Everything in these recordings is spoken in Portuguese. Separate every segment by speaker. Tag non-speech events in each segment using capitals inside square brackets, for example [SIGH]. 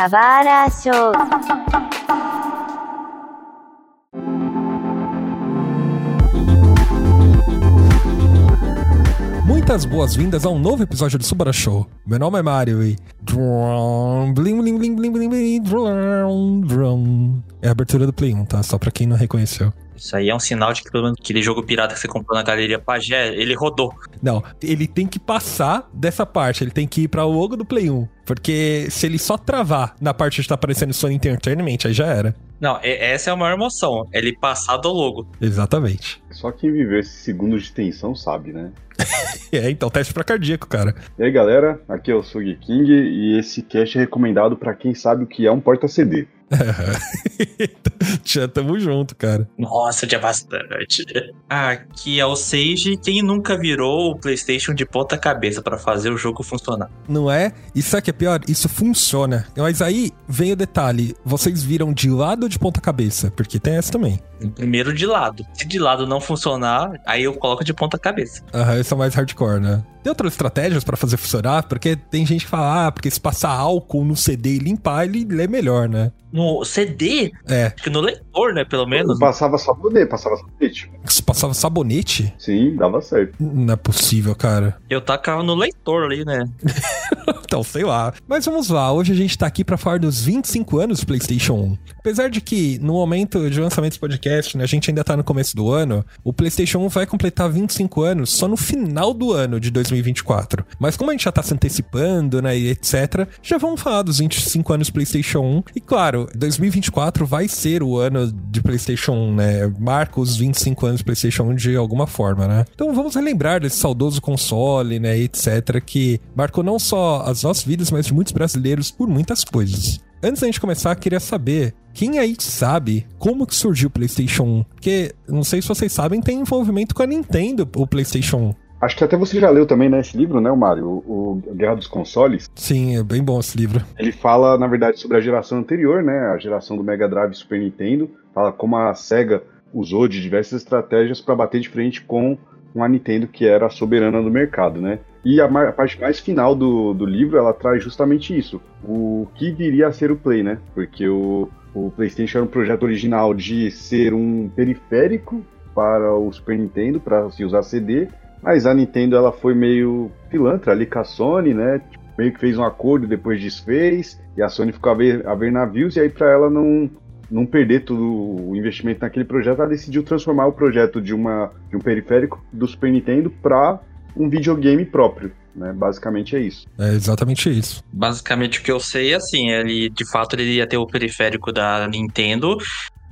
Speaker 1: Kawara Show.
Speaker 2: Muitas boas-vindas a um novo episódio do Subara Show. Meu nome é Mario e. É a abertura do Play 1, tá? Só pra quem não reconheceu.
Speaker 3: Isso aí é um sinal de que pelo menos aquele jogo pirata que você comprou na galeria Pagé, ele rodou.
Speaker 2: Não, ele tem que passar dessa parte, ele tem que ir pra logo do Play 1. Porque se ele só travar na parte de tá aparecendo Sony Entertainment, aí já era.
Speaker 3: Não, essa é a maior emoção. Ele passar do logo.
Speaker 2: Exatamente.
Speaker 4: Só quem viveu esses segundos de tensão sabe, né? [LAUGHS]
Speaker 2: É, então, teste pra cardíaco, cara.
Speaker 4: E aí, galera, aqui é o Sugi King e esse cast é recomendado pra quem sabe o que é um porta-CD. [LAUGHS]
Speaker 2: Já tamo junto, cara.
Speaker 3: Nossa, tinha bastante. Aqui é o Sage. Quem nunca virou o PlayStation de ponta cabeça pra fazer o jogo funcionar?
Speaker 2: Não é? E sabe o que é pior? Isso funciona. Mas aí vem o detalhe: vocês viram de lado ou de ponta cabeça? Porque tem essa também.
Speaker 3: Primeiro de lado. Se de lado não funcionar, aí eu coloco de ponta cabeça.
Speaker 2: Aham, esse é mais hardcore, né? Tem outras estratégias pra fazer funcionar? Porque tem gente que fala, ah, porque se passar álcool no CD e limpar, ele lê melhor, né?
Speaker 3: No CD,
Speaker 2: É,
Speaker 3: acho que no leitor, né? Pelo menos.
Speaker 4: Passava sabonete, passava sabonete.
Speaker 2: se passava sabonete?
Speaker 4: Sim, dava certo.
Speaker 2: Não é possível, cara.
Speaker 3: Eu tacava no leitor ali, né? [LAUGHS]
Speaker 2: Então, sei lá. Mas vamos lá, hoje a gente tá aqui pra falar dos 25 anos do PlayStation 1. Apesar de que, no momento de lançamento desse podcast, né, a gente ainda tá no começo do ano, o PlayStation 1 vai completar 25 anos só no final do ano de 2024. Mas como a gente já tá se antecipando, né, e etc., já vamos falar dos 25 anos do PlayStation 1. E claro, 2024 vai ser o ano de PlayStation 1, né? Marca os 25 anos do PlayStation 1 de alguma forma, né? Então vamos relembrar desse saudoso console, né, etc., que marcou não só as nossas vidas, mas de muitos brasileiros por muitas coisas. Antes da gente começar, queria saber quem aí sabe como que surgiu o PlayStation 1? Porque, não sei se vocês sabem, tem envolvimento com a Nintendo, o PlayStation 1.
Speaker 4: Acho que até você já leu também, né, esse livro, né, o Mário? O, o Guerra dos Consoles.
Speaker 2: Sim, é bem bom esse livro.
Speaker 4: Ele fala, na verdade, sobre a geração anterior, né? A geração do Mega Drive e Super Nintendo. Fala como a SEGA usou de diversas estratégias para bater de frente com uma Nintendo que era a soberana do mercado, né? E a, a parte mais final do, do livro, ela traz justamente isso. O que viria a ser o Play, né? Porque o, o PlayStation era um projeto original de ser um periférico para o Super Nintendo, para se usar CD, mas a Nintendo ela foi meio pilantra ali com a Sony, né? meio que fez um acordo, depois desfez, e a Sony ficou a ver, a ver navios, e aí para ela não, não perder todo o investimento naquele projeto, ela decidiu transformar o projeto de, uma, de um periférico do Super Nintendo para um videogame próprio. Né? Basicamente é isso.
Speaker 2: É exatamente isso.
Speaker 3: Basicamente o que eu sei é assim, ele de fato ele ia ter o periférico da Nintendo.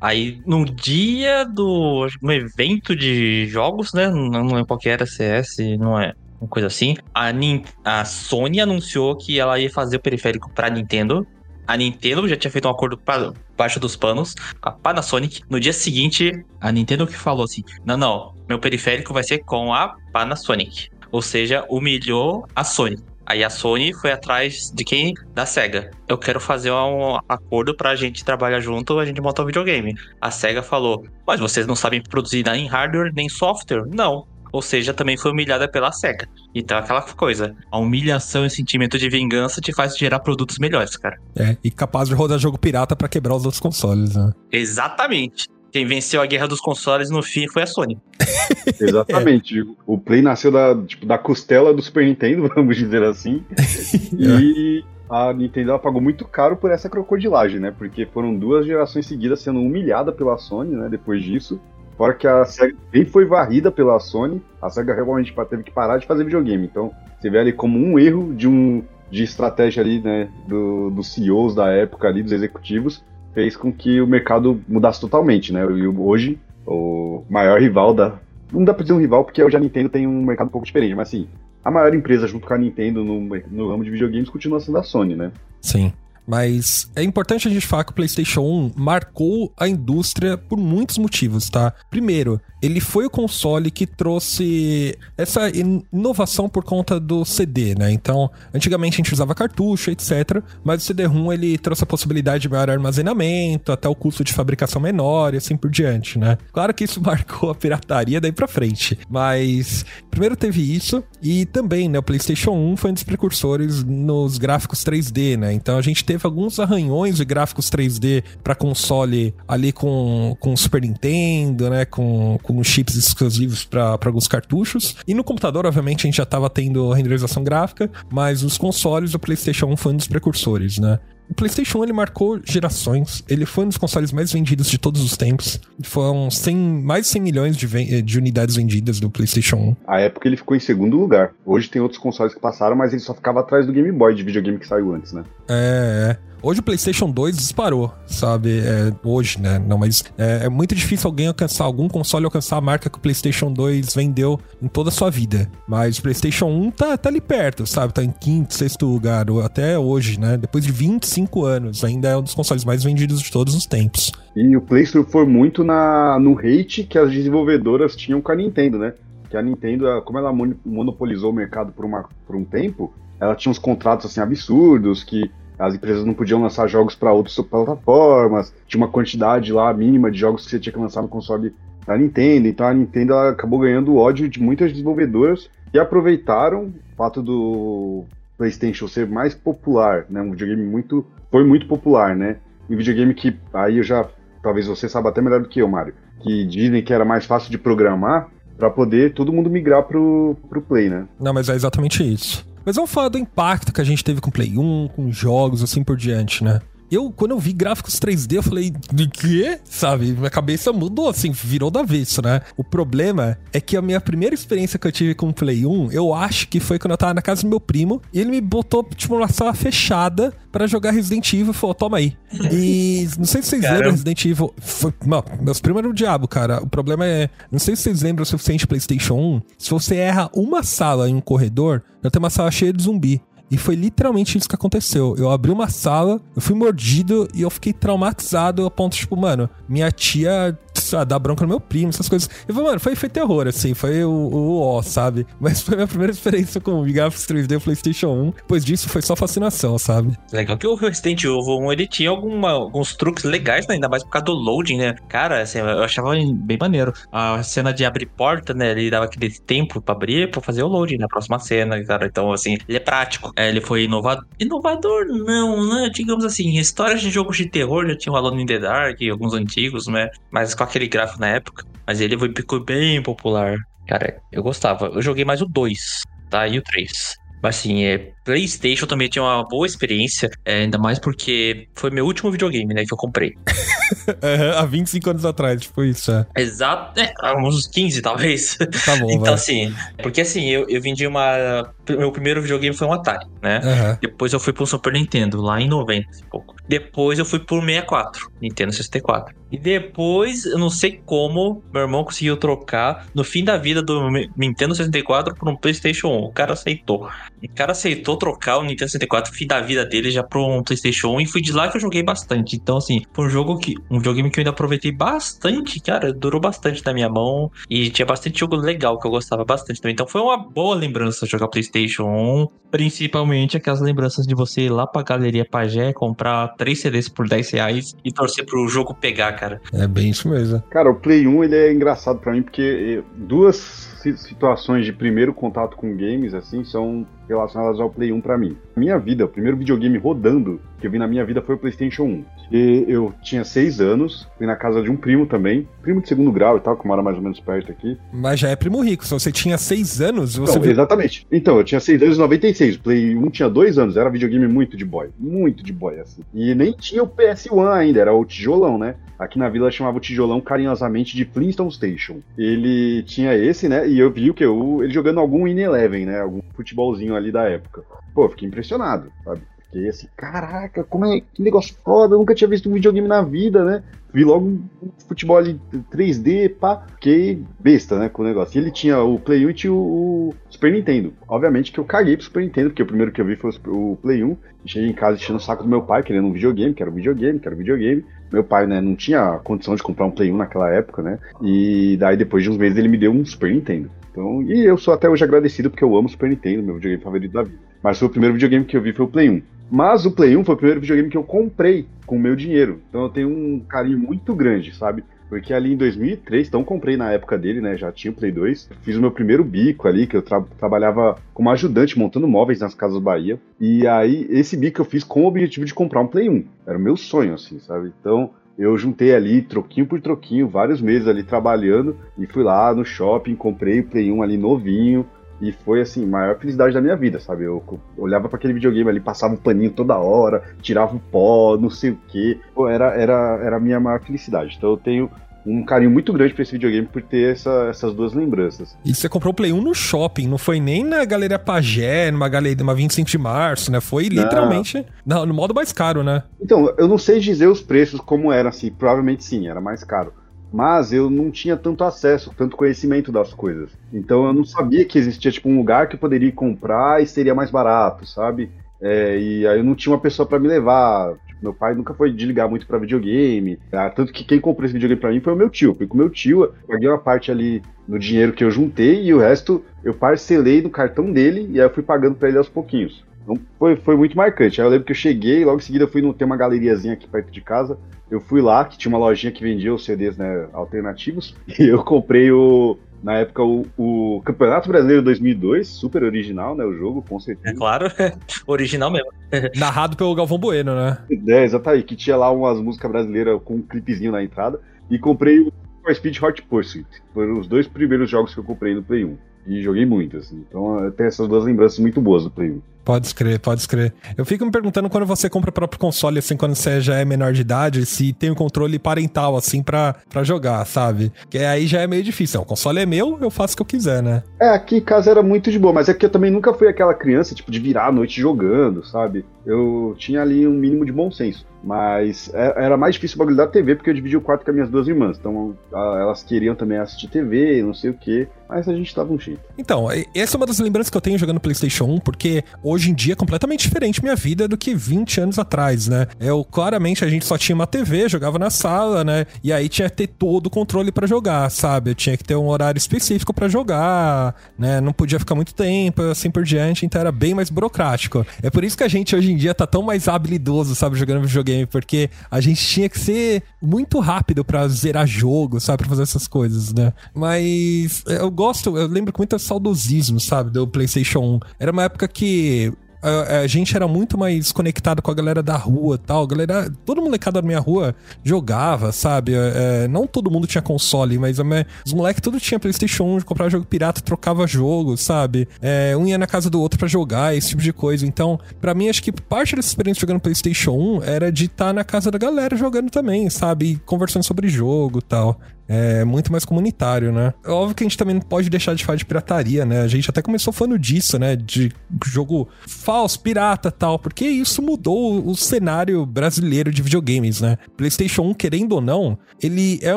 Speaker 3: Aí no dia do no evento de jogos, né? Não, não lembro qual que era, CS, não é. Uma coisa assim. A, Nin- a Sony anunciou que ela ia fazer o periférico pra Nintendo. A Nintendo já tinha feito um acordo pra baixo dos panos com a Panasonic. No dia seguinte, a Nintendo que falou assim: Não, não, meu periférico vai ser com a Panasonic. Ou seja, humilhou a Sony. Aí a Sony foi atrás de quem? Da SEGA. Eu quero fazer um acordo pra gente trabalhar junto, a gente montar um videogame. A SEGA falou: Mas vocês não sabem produzir nem hardware nem software? Não. Ou seja, também foi humilhada pela SEGA. Então, aquela coisa, a humilhação e o sentimento de vingança te faz gerar produtos melhores, cara.
Speaker 2: É, e capaz de rodar jogo pirata pra quebrar os outros consoles, né?
Speaker 3: Exatamente. Quem venceu a guerra dos consoles no fim foi a Sony. [LAUGHS]
Speaker 4: Exatamente. O Play nasceu da, tipo, da costela do Super Nintendo, [LAUGHS] vamos dizer assim. [LAUGHS] e a Nintendo ela pagou muito caro por essa crocodilagem, né? Porque foram duas gerações seguidas sendo humilhada pela Sony, né? Depois disso. Fora que a SEGA bem foi varrida pela Sony, a SEGA realmente teve que parar de fazer videogame. Então, você vê ali como um erro de um de estratégia ali, né, do, dos CEOs da época ali, dos executivos, fez com que o mercado mudasse totalmente, né? E hoje, o maior rival da... Não dá pra dizer um rival, porque hoje a Nintendo tem um mercado um pouco diferente, mas assim, a maior empresa junto com a Nintendo no, no ramo de videogames continua sendo a Sony, né?
Speaker 2: Sim. Mas é importante a gente falar que o PlayStation 1 marcou a indústria por muitos motivos, tá? Primeiro, ele foi o console que trouxe essa in- inovação por conta do CD, né? Então, antigamente a gente usava cartucho, etc. Mas o CD-ROM ele trouxe a possibilidade de maior armazenamento, até o custo de fabricação menor e assim por diante, né? Claro que isso [LAUGHS] marcou a pirataria daí pra frente. Mas primeiro teve isso e também, né? O PlayStation 1 foi um dos precursores nos gráficos 3D, né? Então a gente teve teve alguns arranhões de gráficos 3D para console ali com, com Super Nintendo, né? Com, com chips exclusivos para alguns cartuchos. E no computador, obviamente, a gente já estava tendo renderização gráfica, mas os consoles do PlayStation 1 foi um dos precursores, né? O PlayStation 1 ele marcou gerações. Ele foi um dos consoles mais vendidos de todos os tempos. Foram 100, mais de 100 milhões de, de, unidades vendidas do PlayStation 1.
Speaker 4: A época ele ficou em segundo lugar. Hoje tem outros consoles que passaram, mas ele só ficava atrás do Game Boy de videogame que saiu antes, né?
Speaker 2: É, é. Hoje o PlayStation 2 disparou, sabe? É, hoje, né? Não, mas é, é, muito difícil alguém alcançar, algum console alcançar a marca que o PlayStation 2 vendeu em toda a sua vida. Mas o PlayStation 1 tá, tá ali perto, sabe? Tá em quinto, sexto lugar, até hoje, né? Depois de 25 anos, ainda é um dos consoles mais vendidos de todos os tempos.
Speaker 4: E o PlayStation foi muito na, no hate que as desenvolvedoras tinham com a Nintendo, né? Que a Nintendo, como ela monopolizou o mercado por, uma, por um tempo, ela tinha uns contratos assim absurdos que as empresas não podiam lançar jogos para outras plataformas, tinha uma quantidade lá mínima de jogos que você tinha que lançar no console da Nintendo, então a Nintendo acabou ganhando ódio de muitas desenvolvedoras e aproveitaram o fato do PlayStation ser mais popular, né, um videogame muito foi muito popular, né? Um videogame que aí eu já talvez você saiba até melhor do que eu, Mário, que dizem que era mais fácil de programar para poder todo mundo migrar pro, pro Play, né?
Speaker 2: Não, mas é exatamente isso. Mas vamos falar do impacto que a gente teve com Play 1, com jogos, assim por diante, né? Eu, quando eu vi gráficos 3D, eu falei, de quê? Sabe? Minha cabeça mudou, assim, virou do avesso, né? O problema é que a minha primeira experiência que eu tive com o Play 1, eu acho que foi quando eu tava na casa do meu primo, e ele me botou, tipo, uma sala fechada para jogar Resident Evil e falou, toma aí. E não sei se vocês Caramba. lembram Resident Evil. Foi, não, meus primos eram o diabo, cara. O problema é, não sei se vocês lembram o suficiente PlayStation 1, se você erra uma sala em um corredor, eu tenho uma sala cheia de zumbi. E foi literalmente isso que aconteceu. Eu abri uma sala, eu fui mordido e eu fiquei traumatizado a ponto, tipo, mano, minha tia ah, dar bronca no meu primo, essas coisas. Eu falei, mano, foi, foi terror, assim, foi o, o ó, sabe? [LAUGHS] Mas foi minha primeira experiência com o Graphics 3D PlayStation 1. Depois disso, foi só fascinação, sabe?
Speaker 3: Legal que o Resident Evil 1, ele tinha alguma, alguns truques legais, né? ainda mais por causa do loading, né? Cara, assim, eu achava bem maneiro. A cena de abrir porta, né? Ele dava aquele tempo pra abrir, pra fazer o loading na próxima cena, cara. Então, assim, ele é prático. É, ele foi inovador. Inovador, não, né? Digamos assim, histórias de jogos de terror já tinham Alone in the Dark, alguns antigos, né? Mas com aquele gráfico na época, mas ele ficou bem popular. Cara, eu gostava. Eu joguei mais o 2, tá? E o 3. Mas assim, é, PlayStation também tinha uma boa experiência, é, ainda mais porque foi meu último videogame, né, que eu comprei. [LAUGHS]
Speaker 2: há 25 anos atrás, tipo isso, é.
Speaker 3: Exato, é, há uns 15 talvez.
Speaker 2: Tá bom, [LAUGHS]
Speaker 3: Então vai. assim, porque assim, eu, eu vendi uma... Meu primeiro videogame foi um Atari, né? Uhum. Depois eu fui pro Super Nintendo, lá em 90 e pouco. Depois eu fui pro 64, Nintendo 64. E depois, eu não sei como, meu irmão conseguiu trocar no fim da vida do Nintendo 64 por um PlayStation 1. O cara aceitou. O cara aceitou trocar o Nintendo 64 fim da vida dele já pro um PlayStation 1 e foi de lá que eu joguei bastante. Então, assim, foi um jogo que. Um videogame que eu ainda aproveitei bastante, cara. Durou bastante na minha mão. E tinha bastante jogo legal que eu gostava bastante também. Então foi uma boa lembrança jogar PlayStation 1. Principalmente aquelas lembranças de você ir lá pra Galeria Pagé, comprar 3 CDs por 10 reais e torcer pro jogo pegar, cara.
Speaker 2: É bem isso mesmo.
Speaker 4: Cara, o Play 1 ele é engraçado para mim porque duas situações de primeiro contato com games, assim, são relacionadas ao Play 1 para mim. Minha vida, o primeiro videogame rodando que eu vi na minha vida foi o PlayStation 1. E eu tinha seis anos, fui na casa de um primo também, primo de segundo grau e tal, que mora mais ou menos perto aqui.
Speaker 2: Mas já é primo rico, se você tinha seis anos, você
Speaker 4: Não, viu... Exatamente. Então, eu tinha seis anos em 96, o Play 1 tinha dois anos, era videogame muito de boy, muito de boy, assim. E nem tinha o PS1 ainda, era o tijolão, né? Aqui na vila chamava o tijolão carinhosamente de Flintstone Station. Ele tinha esse, né? E eu vi o que? Ele jogando algum In Eleven, né? Algum futebolzinho ali da época. Pô, fiquei impressionado, sabe? Fiquei assim, caraca, como é que negócio foda, eu nunca tinha visto um videogame na vida, né? Vi logo um futebol ali 3D, pá, fiquei besta, né, com o negócio. E ele tinha o Play 1 e tinha o, Super Nintendo. Obviamente que eu caguei pro Super Nintendo, porque o primeiro que eu vi foi o Play 1. E cheguei em casa enchendo o saco do meu pai, querendo um videogame, quero um videogame, quero um videogame. Meu pai, né, não tinha condição de comprar um Play 1 naquela época, né? E daí depois de uns meses ele me deu um Super Nintendo. Então, e eu sou até hoje agradecido porque eu amo o Super Nintendo, meu videogame favorito da vida. Mas foi o primeiro videogame que eu vi foi o Play 1. Mas o Play 1 foi o primeiro videogame que eu comprei com o meu dinheiro. Então eu tenho um carinho muito grande, sabe? Porque ali em 2003, então comprei na época dele, né? Já tinha o Play 2. Fiz o meu primeiro bico ali, que eu tra trabalhava como ajudante montando móveis nas Casas Bahia. E aí, esse bico eu fiz com o objetivo de comprar um Play 1. Era o meu sonho, assim, sabe? Então, eu juntei ali, troquinho por troquinho, vários meses ali trabalhando. E fui lá no shopping, comprei o Play 1 ali novinho. E foi assim, a maior felicidade da minha vida, sabe? Eu, eu olhava para aquele videogame ali, passava um paninho toda hora, tirava o pó, não sei o quê. Era, era, era a minha maior felicidade. Então eu tenho um carinho muito grande pra esse videogame por ter essa, essas duas lembranças.
Speaker 2: E você comprou o Play 1 no shopping, não foi nem na Galeria Pagé, numa galeria, numa 25 de março, né? Foi literalmente não. no modo mais caro, né?
Speaker 4: Então, eu não sei dizer os preços como era, assim, provavelmente sim, era mais caro mas eu não tinha tanto acesso, tanto conhecimento das coisas. Então eu não sabia que existia tipo um lugar que eu poderia comprar e seria mais barato, sabe? É, e aí eu não tinha uma pessoa para me levar. Tipo, meu pai nunca foi de ligar muito para videogame. Tá? Tanto que quem comprou esse videogame para mim foi o meu tio. Fui com meu tio, eu paguei uma parte ali no dinheiro que eu juntei e o resto eu parcelei no cartão dele e aí eu fui pagando para ele aos pouquinhos. Então foi, foi muito marcante. Aí eu lembro que eu cheguei, logo em seguida eu fui no, ter uma galeriazinha aqui perto de casa. Eu fui lá, que tinha uma lojinha que vendia os CDs né, alternativos, [LAUGHS] e eu comprei o, na época o, o, Campeonato Brasileiro 2002, super original, né? O jogo, com certeza.
Speaker 3: É claro, [LAUGHS] original mesmo. [LAUGHS]
Speaker 2: Narrado pelo Galvão Bueno, né?
Speaker 4: É, exatamente, que tinha lá umas músicas brasileiras com um clipezinho na entrada. E comprei o For Speed Hot Pursuit. Foram os dois primeiros jogos que eu comprei no Play 1. E joguei muito, assim. Então eu tenho essas duas lembranças muito boas do Play 1.
Speaker 2: Pode escrever, pode escrever. Eu fico me perguntando quando você compra o próprio console, assim, quando você já é menor de idade, se tem um controle parental, assim, pra, jogar, sabe? Que aí já é meio difícil. O console é meu, eu faço o que eu quiser, né?
Speaker 4: É, aqui em casa era muito de boa, mas é que eu também nunca fui aquela criança, tipo, de virar a noite jogando, sabe? Eu tinha ali um mínimo de bom senso. Mas é, era mais difícil o bagulho da TV, porque eu dividi o quarto com as minhas duas irmãs. Então elas queriam também assistir TV, não sei o quê. Mas a gente dava um jeito.
Speaker 2: Então, essa é uma das lembranças que eu tenho jogando PlayStation 1, porque hoje em dia é completamente diferente minha vida do que 20 anos atrás, né? Eu, claramente, a gente só tinha uma TV, jogava na sala, né? E aí tinha que ter todo o controle para jogar, sabe? Eu tinha que ter um horário específico para jogar, né? Não podia ficar muito tempo, assim por diante, então era bem mais burocrático. É por isso que a gente hoje em dia tá tão mais habilidoso, sabe, jogando videogame, porque a gente tinha que ser muito rápido para zerar jogo, sabe, pra fazer essas coisas, né? Mas eu gosto, eu lembro com muito saudosismo, sabe, do PlayStation 1. Era uma época que a, a, gente era muito mais conectado com a galera da rua tal. Galera, todo molecada da minha rua jogava, sabe? É, não todo mundo tinha console, mas minha, os moleques tudo tinha PlayStation 1, comprava jogo pirata, trocava jogo, sabe? É, um ia na casa do outro para jogar, esse tipo de coisa. Então, para mim, acho que parte dessa experiência jogando PlayStation 1 era de estar tá na casa da galera jogando também, sabe? E conversando sobre jogo tal é muito mais comunitário, né? É óbvio que a gente também não pode deixar de falar de pirataria, né? A gente até começou falando disso, né? De jogo falso, pirata tal, porque isso mudou o cenário brasileiro de videogames, né? PlayStation 1, querendo ou não, ele é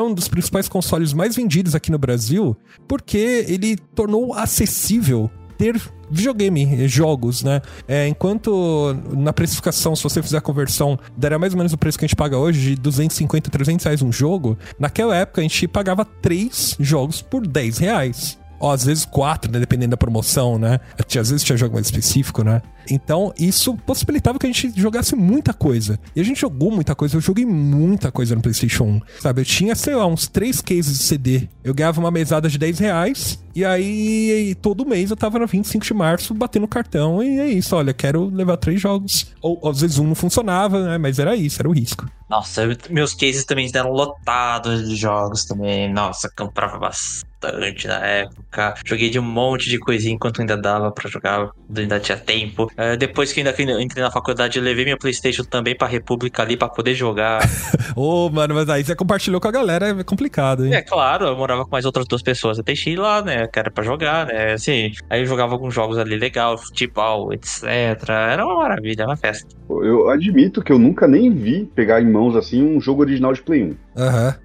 Speaker 2: um dos principais consoles mais vendidos aqui no Brasil, porque ele tornou acessível ter videogame, jogos, né? É, enquanto na precificação, se você fizer a conversão, daria mais ou menos o preço que a gente paga hoje, de 250, 300 reais um jogo. Naquela época, a gente pagava três jogos por 10 reais ó, às vezes quatro, né? Dependendo da promoção, né? Às vezes tinha jogo mais específico, né? Então, isso possibilitava que a gente jogasse muita coisa. E a gente jogou muita coisa. Eu joguei muita coisa no PlayStation 1. Sabe? Eu tinha, sei lá, uns três cases de CD. Eu ganhava uma mesada de 10 reais. E aí, todo mês eu tava na 25 de março batendo cartão. E é isso, olha, quero levar três jogos. Ou às vezes um não funcionava, né? Mas era isso, era o risco.
Speaker 3: Nossa, meus cases também eram lotados de jogos também. Nossa, comprava bastante na época. Joguei de um monte de coisinha enquanto ainda dava para jogar, ainda tinha tempo. Uh, depois que ainda entrei na faculdade, eu levei meu PlayStation também pra República ali para poder jogar. [LAUGHS]
Speaker 2: Ô, oh, mano, mas aí você compartilhou com a galera, é complicado, hein?
Speaker 3: É, claro, eu morava com mais outras duas pessoas. Eu deixei lá, né, que era pra jogar, né, assim. Aí eu jogava alguns jogos ali legal, futebol, etc. Era uma maravilha, uma festa.
Speaker 4: Eu admito que eu nunca nem vi pegar em mãos assim um jogo original de Play 1.
Speaker 2: Uhum.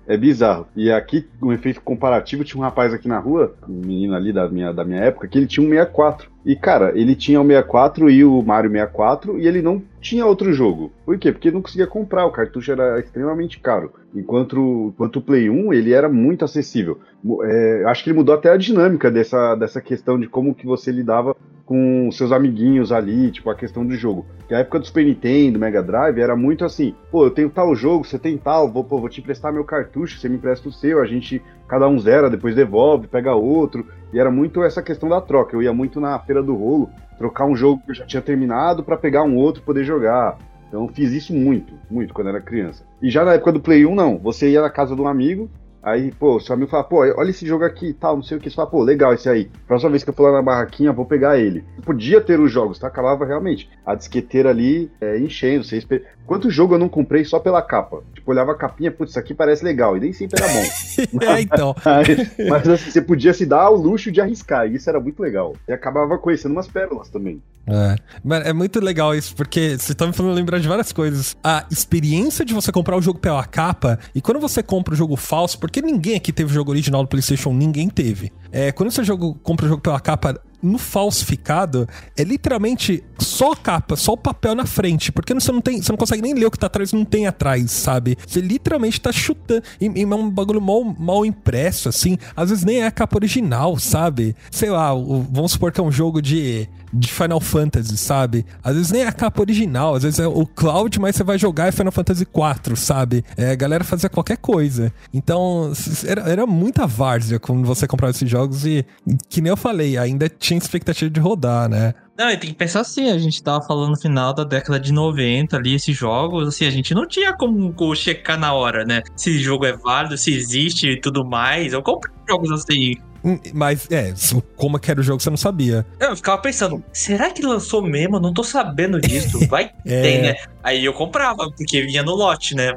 Speaker 4: É bizarro. E aqui, um efeito comparativo, tinha um rapaz aqui na rua, um menino ali da minha, da minha época, que ele tinha um 64. E, cara, ele tinha o 64 e o Mario 64 e ele não tinha outro jogo. Por quê? Porque ele não conseguia comprar, o cartucho era extremamente caro. Enquanto, enquanto o Play 1, ele era muito acessível. É, acho que ele mudou até a dinâmica dessa, dessa questão de como que você lidava com seus amiguinhos ali, tipo, a questão do jogo. Que a época do Super Nintendo, Mega Drive, era muito assim, pô, eu tenho tal jogo, você tem tal, vou, pô, vou te emprestar meu cartucho, você me empresta o seu, a gente, cada um zera, depois devolve, pega outro. E era muito essa questão da troca. Eu ia muito na feira do rolo, trocar um jogo que eu já tinha terminado para pegar um outro poder jogar. Então fiz isso muito, muito quando era criança. E já na época do Play 1, não. Você ia na casa de um amigo, Aí, pô, seu amigo fala, pô, olha esse jogo aqui e tal, não sei o que. Você fala, pô, legal esse aí. Próxima vez que eu for lá na barraquinha, vou pegar ele. Podia ter os jogos, tá? Acabava realmente. A disqueteira ali é, enchendo. Você esper... Quanto jogo eu não comprei só pela capa? Tipo, olhava a capinha, putz, isso aqui parece legal. E nem sempre era bom. [LAUGHS]
Speaker 2: é, então. [LAUGHS]
Speaker 4: mas, mas assim, você podia se dar ao luxo de arriscar. E isso era muito legal. E acabava conhecendo umas pérolas também.
Speaker 2: É. Mas é muito legal isso, porque você tá me falando lembrar de várias coisas. A experiência de você comprar o jogo pela capa, e quando você compra o jogo falso, porque ninguém aqui teve o jogo original do PlayStation, ninguém teve. É, quando você jogo, compra o jogo pela capa, no falsificado é literalmente só capa, só o papel na frente, porque você não tem, você não consegue nem ler o que tá atrás, não tem atrás, sabe? Você literalmente tá chutando e, e é um bagulho mal, mal impresso assim, às vezes nem é a capa original, sabe? Sei lá, o, vamos supor que é um jogo de de Final Fantasy, sabe? Às vezes nem é a capa original, às vezes é o Cloud, mas você vai jogar é Final Fantasy 4, sabe? É, a galera fazia qualquer coisa. Então, era, era muita várzea quando você comprava esses jogos e, que nem eu falei, ainda tinha expectativa de rodar, né?
Speaker 3: Não, e tem que pensar assim, a gente tava falando no final da década de 90 ali, esses jogos, assim, a gente não tinha como checar na hora, né? Se o jogo é válido, se existe e tudo mais. Eu comprei jogos assim.
Speaker 2: Hum, mas, é, como que era o jogo, você não sabia.
Speaker 3: Eu ficava pensando, será que lançou mesmo? Eu não tô sabendo disso. [LAUGHS] Vai é... tem, né? Aí eu comprava, porque vinha no lote, né?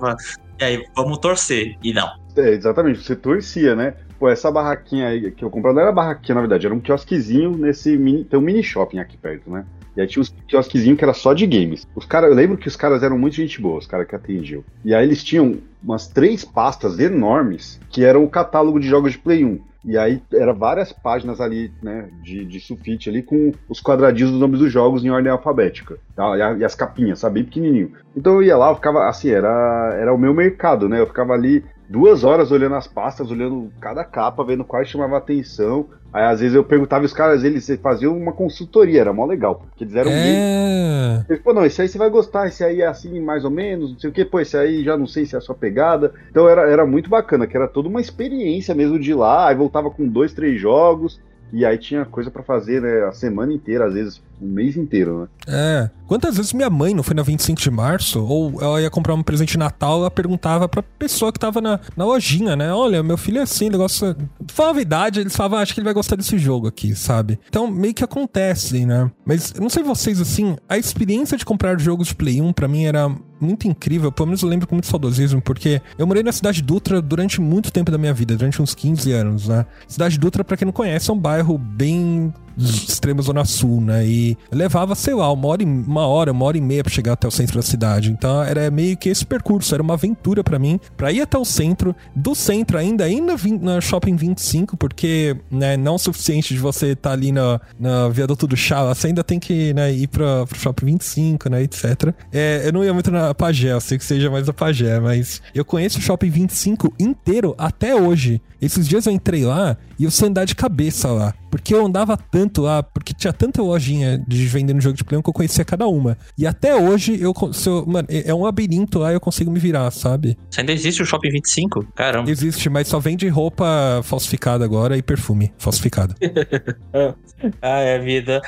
Speaker 3: E aí, vamos torcer. E não.
Speaker 4: É, exatamente, você torcia, né? Pô, essa barraquinha aí que eu comprei não era barraquinha, na verdade, era um quiosquezinho nesse mini. Tem um mini shopping aqui perto, né? E aí tinha uns quiosquezinhos que era só de games. Os caras, eu lembro que os caras eram muito gente boa, os caras que atendiam. E aí eles tinham umas três pastas enormes que eram o catálogo de jogos de Play 1. E aí era várias páginas ali, né, de, de sulfite ali com os quadradinhos dos nomes dos jogos em ordem alfabética. Tá? E, a, e, as capinhas, sabe? Bem pequenininho. Então eu ia lá, eu ficava, assim, era, era o meu mercado, né? Eu ficava ali duas horas olhando as pastas, olhando cada capa, vendo quais chamava atenção. Aí às vezes eu perguntava os caras, eles faziam uma consultoria, era mó legal, porque eles eram é... Eles, pô, não, esse aí você vai gostar, esse aí é assim, mais ou menos, não sei o que, pô, esse aí já não sei se é a sua pegada. Então era, era muito bacana, que era toda uma experiência mesmo de ir lá, aí voltava com dois, três jogos, e aí tinha coisa para fazer, né, a semana inteira, às vezes um mês inteiro, né?
Speaker 2: É. Quantas vezes minha mãe não foi na 25 de março, ou ela ia comprar um presente de Natal, ela perguntava pra pessoa que tava na, na lojinha, né? Olha, meu filho é assim, negócio. Falava a idade, eles falavam, ah, acho que ele vai gostar desse jogo aqui, sabe? Então meio que acontece, né? Mas não sei vocês, assim, a experiência de comprar jogos de Play 1 pra mim era muito incrível, pelo menos eu lembro com muito saudosismo, porque eu morei na cidade Dutra durante muito tempo da minha vida, durante uns 15 anos, né? Cidade Dutra, para quem não conhece, é um bairro bem extrema zona sul, né? E levava, sei lá, uma hora, uma hora, uma hora e meia para chegar até o centro da cidade. Então era meio que esse percurso, era uma aventura para mim, para ir até o centro, do centro ainda, ainda na Shopping 25, porque, né, não é o suficiente de você estar tá ali na, na viaduto do chá, você ainda tem que, né, ir para pro Shopping 25, né, etc. É, eu não ia muito na Pagé, eu sei que seja mais a Pagé, mas eu conheço o Shopping 25 inteiro até hoje. Esses dias eu entrei lá e eu sei andar de cabeça lá. Porque eu andava tanto lá, porque tinha tanta lojinha de vendendo jogo de Play 1 que eu conhecia cada uma. E até hoje, eu, eu, mano, é, é um labirinto lá e eu consigo me virar, sabe?
Speaker 3: Você ainda existe o Shopping 25? Caramba.
Speaker 2: Existe, mas só vende roupa falsificada agora e perfume falsificado. [LAUGHS]
Speaker 3: ah, é vida.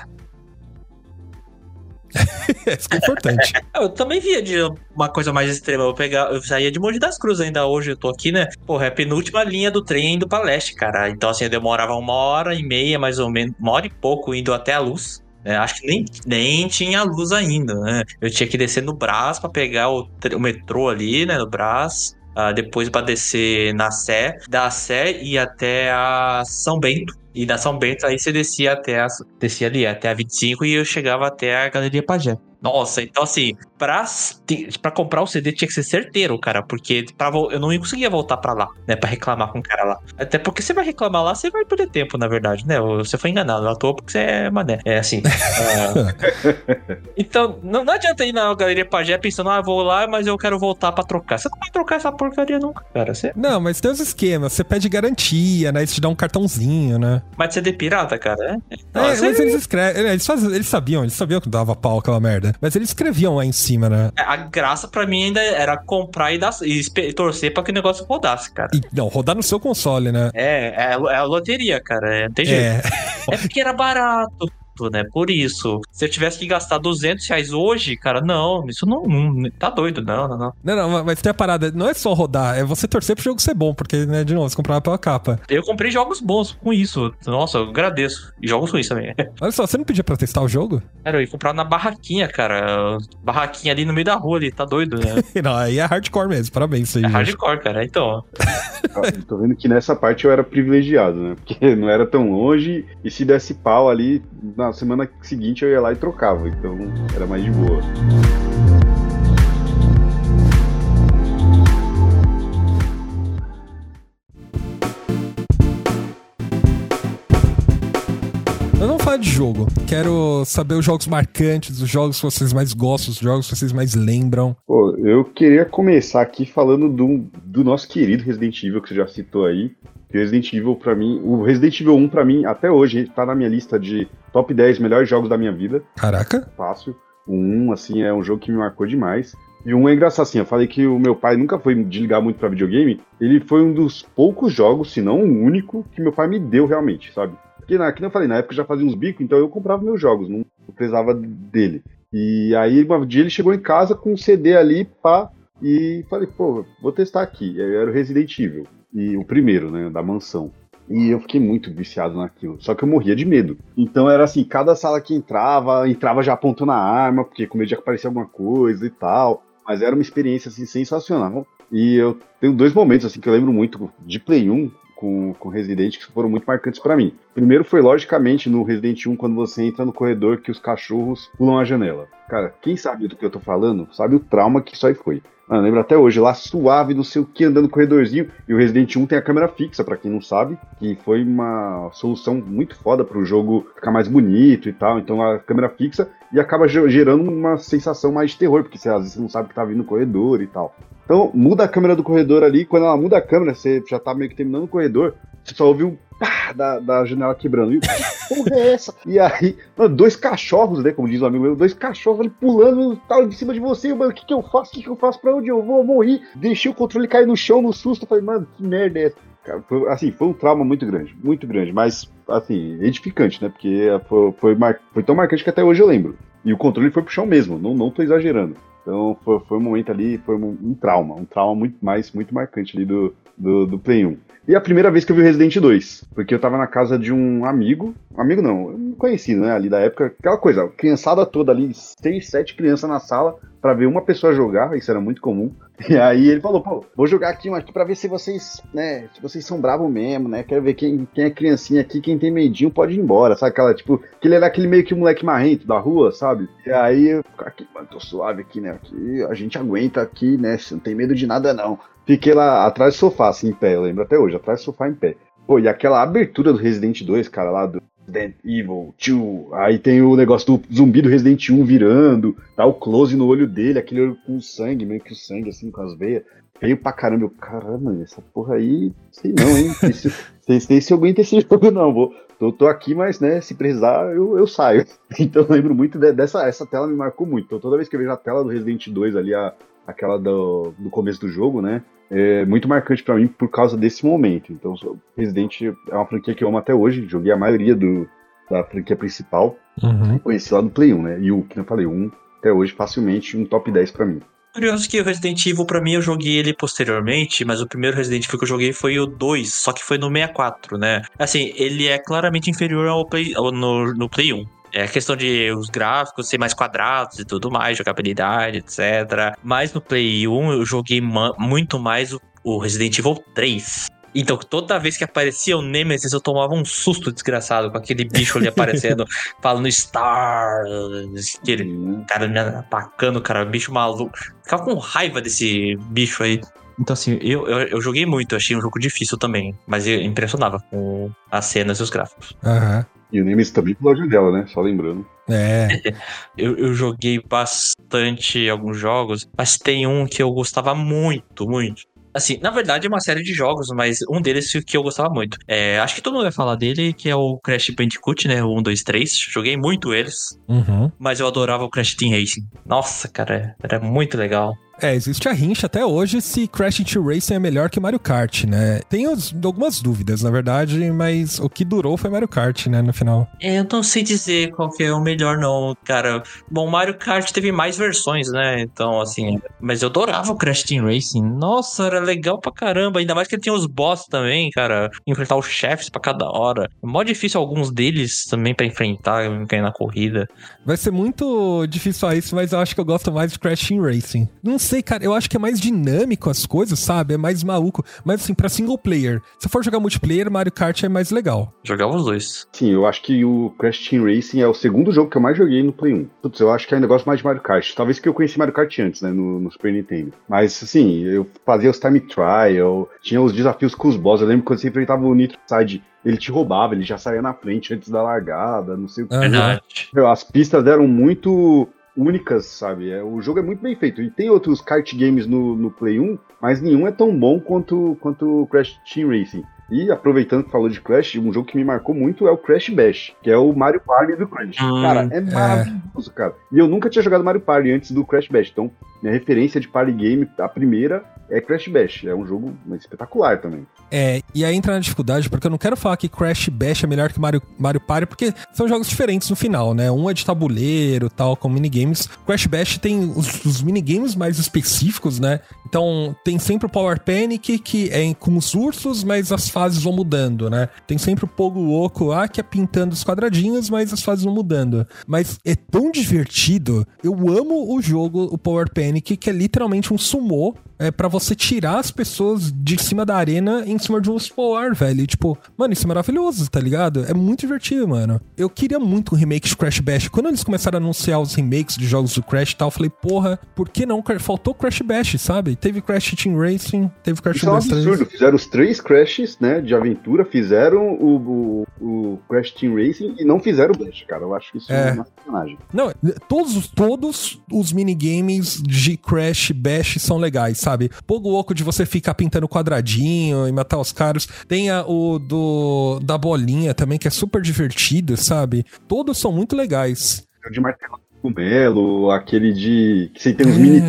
Speaker 3: [LAUGHS]
Speaker 2: É importante.
Speaker 3: eu também via de uma coisa mais extrema. Eu, pegar, eu saía de Mogi das Cruzes ainda hoje. Eu tô aqui, né? Porra, é a penúltima linha do trem indo pra leste, cara. Então, assim, eu demorava uma hora e meia, mais ou menos, uma hora e pouco indo até a luz. É, acho que nem, nem tinha luz ainda, né? Eu tinha que descer no Brás para pegar o, o, metrô ali, né? No Brás. Uh, depois para descer na Sé. Da Sé e até a São Bento. E da São Bento aí você descia até a, descia ali até a 25 e eu chegava até a Galeria Pajé. Nossa, então assim, pra, pra comprar o CD tinha que ser certeiro, cara, porque pra, eu não conseguia voltar pra lá, né, pra reclamar com o cara lá. Até porque você vai reclamar lá, você vai perder tempo, na verdade, né? Você foi enganado, à toa porque você é mané. É assim. é... [LAUGHS] então, não, não, adianta ir na galeria Pajé pensando, ah, vou lá, mas eu quero voltar pra trocar. Você não vai trocar essa porcaria nunca, cara. Você...
Speaker 2: Não, mas tem os esquemas, você pede garantia, né? Eles te dão um cartãozinho, né?
Speaker 3: Mas CD pirata, cara,
Speaker 2: é? Não, é, mas eles escrevem, eles, faz, eles sabiam, eles sabiam que dava pau aquela merda. Mas eles escreviam lá em cima, né?
Speaker 3: É, a graça pra mim ainda era comprar e, dar, e torcer pra que o negócio rodasse, cara.
Speaker 2: E, não, rodar no seu console, né?
Speaker 3: É, é, é a loteria, cara. É, não tem jeito. É. é porque era barato né? Por isso, se eu tivesse que gastar 200 reais hoje, cara, não, isso não, não tá doido, não, não, não.
Speaker 2: Não, não, mas tem a parada, não é só rodar, é você torcer pro jogo ser bom, porque, né, de novo, você comprava pela capa.
Speaker 3: Eu comprei jogos bons com isso, nossa, eu agradeço. E jogos ruins também. [LAUGHS]
Speaker 2: Olha só, você não pedia pra testar o jogo?
Speaker 3: Cara, eu ia comprar na barraquinha, cara, barraquinha ali no meio da rua ali, tá doido, né? [LAUGHS]
Speaker 2: não, aí é hardcore mesmo, parabéns.
Speaker 3: Aí, é hardcore, cara, então.
Speaker 4: tô vendo que nessa parte eu era privilegiado, né? Porque [LAUGHS] não era tão longe e se desse pau ali na semana seguinte eu ia lá e trocava, então era mais de boa.
Speaker 2: Falo de jogo. Quero saber os jogos marcantes, os jogos que vocês mais gostam, os jogos que vocês mais lembram.
Speaker 4: Pô, eu queria começar aqui falando do, do nosso querido Resident Evil, que você já citou aí. Resident Evil para mim, o Resident Evil 1 para mim até hoje tá na minha lista de top 10 melhores jogos da minha vida.
Speaker 2: Caraca.
Speaker 4: Fácil. O 1 assim é um jogo que me marcou demais. E um é engraçado assim, eu falei que o meu pai nunca foi de ligar muito para videogame, ele foi um dos poucos jogos, se não o único, que meu pai me deu realmente, sabe? Porque, na, que eu falei, na época eu já fazia uns bicos, então eu comprava meus jogos, não precisava dele. E aí, um dia ele chegou em casa com um CD ali, pá, e falei, pô, vou testar aqui. Era o Resident Evil e o primeiro, né, da mansão. E eu fiquei muito viciado naquilo. Só que eu morria de medo. Então era assim, cada sala que entrava, entrava já apontando a arma, porque com medo de aparecer alguma coisa e tal. Mas era uma experiência assim sensacional. E eu tenho dois momentos assim que eu lembro muito de Play 1 com, com Resident que foram muito marcantes para mim. Primeiro foi logicamente no Resident 1 quando você entra no corredor que os cachorros pulam a janela. Cara, quem sabe do que eu tô falando, sabe o trauma que isso aí foi. Lembro até hoje, lá suave, não sei o que, andando no corredorzinho. E o Resident 1 tem a câmera fixa, para quem não sabe, que foi uma solução muito foda pro jogo ficar mais bonito e tal. Então a câmera fixa e acaba gerando uma sensação mais de terror, porque você às vezes não sabe que tá vindo no corredor e tal. Então muda a câmera do corredor ali, quando ela muda a câmera, você já tá meio que terminando o corredor, você só ouve um pá da, da janela quebrando. E porra é essa? E aí, mano, dois cachorros, né? Como diz o amigo meu, dois cachorros ali pulando tal, em cima de você. Mano, o que, que eu faço? O que, que eu faço? Pra onde eu vou? Eu morri. Deixei o controle cair no chão no susto. Falei, mano, que merda é essa? Cara, foi, assim, foi um trauma muito grande, muito grande, mas, assim, edificante, né? Porque foi, foi, mar... foi tão marcante que até hoje eu lembro. E o controle foi pro chão mesmo, não, não tô exagerando. Então foi, foi um momento ali, foi um, um, trauma, um trauma muito mais, muito marcante ali do, do, do Play 1. E a primeira vez que eu vi Resident 2, porque eu tava na casa de um amigo, amigo não, conhecido, né, ali da época, aquela coisa, criançada toda ali, seis, sete crianças na sala, para ver uma pessoa jogar, isso era muito comum. [LAUGHS] E aí ele falou, pô, vou jogar aqui um aqui pra ver se vocês, né, se vocês são bravos mesmo, né, quero ver quem, quem é criancinha aqui, quem tem medinho pode ir embora, sabe, aquela, tipo, que ele era aquele meio que moleque marrento da rua, sabe? E aí, aqui, mano, tô suave aqui, né, aqui, a gente aguenta aqui, né, não tem medo de nada não. Fiquei lá atrás do sofá, assim, em pé, eu lembro até hoje, atrás do sofá em pé. Pô, e aquela abertura do Resident 2, cara, lá do Resident Evil 2, aí tem o negócio do zumbi do Resident 1 virando, tá o close no olho dele, aquele olho com sangue, meio que o sangue, assim, com as veias. Feio pra caramba, eu, caramba, essa porra aí, sei não, hein, [LAUGHS] sei, sei se eu aguento esse jogo não, vou, tô, tô aqui, mas, né, se precisar, eu, eu saio. [LAUGHS] Então eu lembro muito de, dessa, essa tela me marcou muito, então toda vez que eu vejo a tela do Resident 2 ali, a, aquela do, do começo do jogo, né? É muito marcante para mim por causa desse momento. Então, Resident é uma franquia que eu amo até hoje. Joguei a maioria do, da franquia principal. Uhum. Conheci lá do Play 1, né? E o que eu falei, um até hoje facilmente um top 10 para mim.
Speaker 3: Curioso que o Resident Evil, pra mim, eu joguei ele posteriormente, mas o primeiro Resident Evil que eu joguei foi o 2, só que foi no 64, né? Assim, ele é claramente inferior ao Play, ao, no, no Play 1. É a questão de os gráficos ser mais quadrados e tudo mais, jogabilidade, etc. Mas no Play 1 eu joguei muito mais o, o Resident Evil 3. Então, toda vez que aparecia o Nemesis, eu tomava um susto desgraçado com aquele bicho ali aparecendo, [LAUGHS] falando Star, aquele
Speaker 4: Hum.
Speaker 3: cara me atacando, cara, bicho maluco. Ficava com raiva desse bicho aí. Então, assim, eu, eu, eu joguei muito, achei um jogo difícil também, mas eu impressionava com as cenas e os gráficos.
Speaker 2: Aham.
Speaker 4: E o Nemesis também pela dela, né? Só lembrando.
Speaker 2: É. [LAUGHS]
Speaker 3: Eu, eu joguei bastante alguns jogos, mas tem um que eu gostava muito, muito. Assim, na verdade é uma série de jogos, mas um deles que eu gostava muito. É, acho que todo mundo vai falar dele, que é o Crash Bandicoot, né? O 1, 2, 3. Joguei muito eles,
Speaker 2: Uhum.
Speaker 3: mas eu adorava o Crash Team Racing. Nossa, cara, era muito legal.
Speaker 2: É, existe a rincha até hoje se Crash Team Racing é melhor que Mario Kart, né? Tenho os- algumas dúvidas, na verdade, mas o que durou foi Mario Kart, né, no final.
Speaker 3: É, Eu não sei dizer qual que é o melhor, não, cara. Bom, Mario Kart teve mais versões, né? Então, assim. Mas eu adorava o Crash Team Racing. Nossa, era legal pra caramba. Ainda mais que ele tinha os boss também, cara. Enfrentar os chefes pra cada hora. Mó difícil alguns deles também pra enfrentar, ganhar na corrida.
Speaker 2: Vai ser muito difícil falar isso, mas eu acho que eu gosto mais de Crash Team Racing. Não sei, cara, eu acho que é mais dinâmico as coisas, sabe? É mais maluco. Mas assim, pra single player. Se for jogar multiplayer, Mario Kart é mais legal.
Speaker 3: Jogava os dois.
Speaker 4: Sim, eu acho que o Crash Team Racing é o segundo jogo que eu mais joguei no Play 1. Putz, eu acho que ainda gosto mais de Mario Kart. Talvez que eu conheci Mario Kart antes, né, no, no Super Nintendo. Mas, assim, eu fazia os time trial, tinha os desafios com os boss. Eu lembro quando você enfrentava o Nitro Side, ele te roubava, ele já saía na frente antes da largada, não sei o que.
Speaker 3: Verdade.
Speaker 4: Meu, as pistas eram muito únicas, sabe? É, o jogo é muito bem feito. E tem outros kart games no, no Play 1, mas nenhum é tão bom quanto, quanto Crash Team Racing. E aproveitando que falou de Crash, um jogo que me marcou muito é o Crash Bash, que é o Mario Party do Crash.
Speaker 3: Hum,
Speaker 4: cara, é maravilhoso, cara. E eu nunca tinha jogado Mario Party antes do Crash Bash, então minha referência de party game, a primeira, é Crash Bash. É um jogo espetacular também.
Speaker 2: É, e aí entra na dificuldade, porque eu não quero falar que Crash Bash é melhor que Mario, Mario Party, porque são jogos diferentes no final, né? Um é de tabuleiro tal, com minigames. Crash Bash tem os, os minigames mais específicos, né? Então tem sempre o Power Panic, que é com os ursos, mas as fases vão mudando, né? Tem sempre o Pogo Louco lá, que é pintando os quadradinhos, mas as fases vão mudando. Mas é tão divertido. Eu amo o jogo, o Power Panic, que é literalmente um sumô é para você tirar as pessoas de cima da arena em cima de um explorar, velho. E, tipo, mano, isso é maravilhoso, tá ligado? É muito divertido, mano. Eu queria muito um remake de Crash Bash. Quando eles começaram a anunciar os remakes de jogos do Crash e tal, eu falei, porra, por que não? Faltou Crash Bash, sabe? Teve Crash Team Racing, teve Crash
Speaker 4: Isso é um
Speaker 2: 2, 3.
Speaker 4: absurdo. Fizeram os três Crashes, né, de aventura, fizeram o, o, o Crash Team Racing e não fizeram o Bash, cara. Eu acho isso
Speaker 2: É.
Speaker 4: uma sacanagem.
Speaker 2: Não, todos, os- todos os minigames de Crash Bash são legais, sabe? Pouco louco de você ficar pintando quadradinho e matar os caras. Tem a- o do da bolinha também, que é super divertido, sabe? Todos são muito legais.
Speaker 4: O de martelo cogumelo, aquele de. que você tem uns mini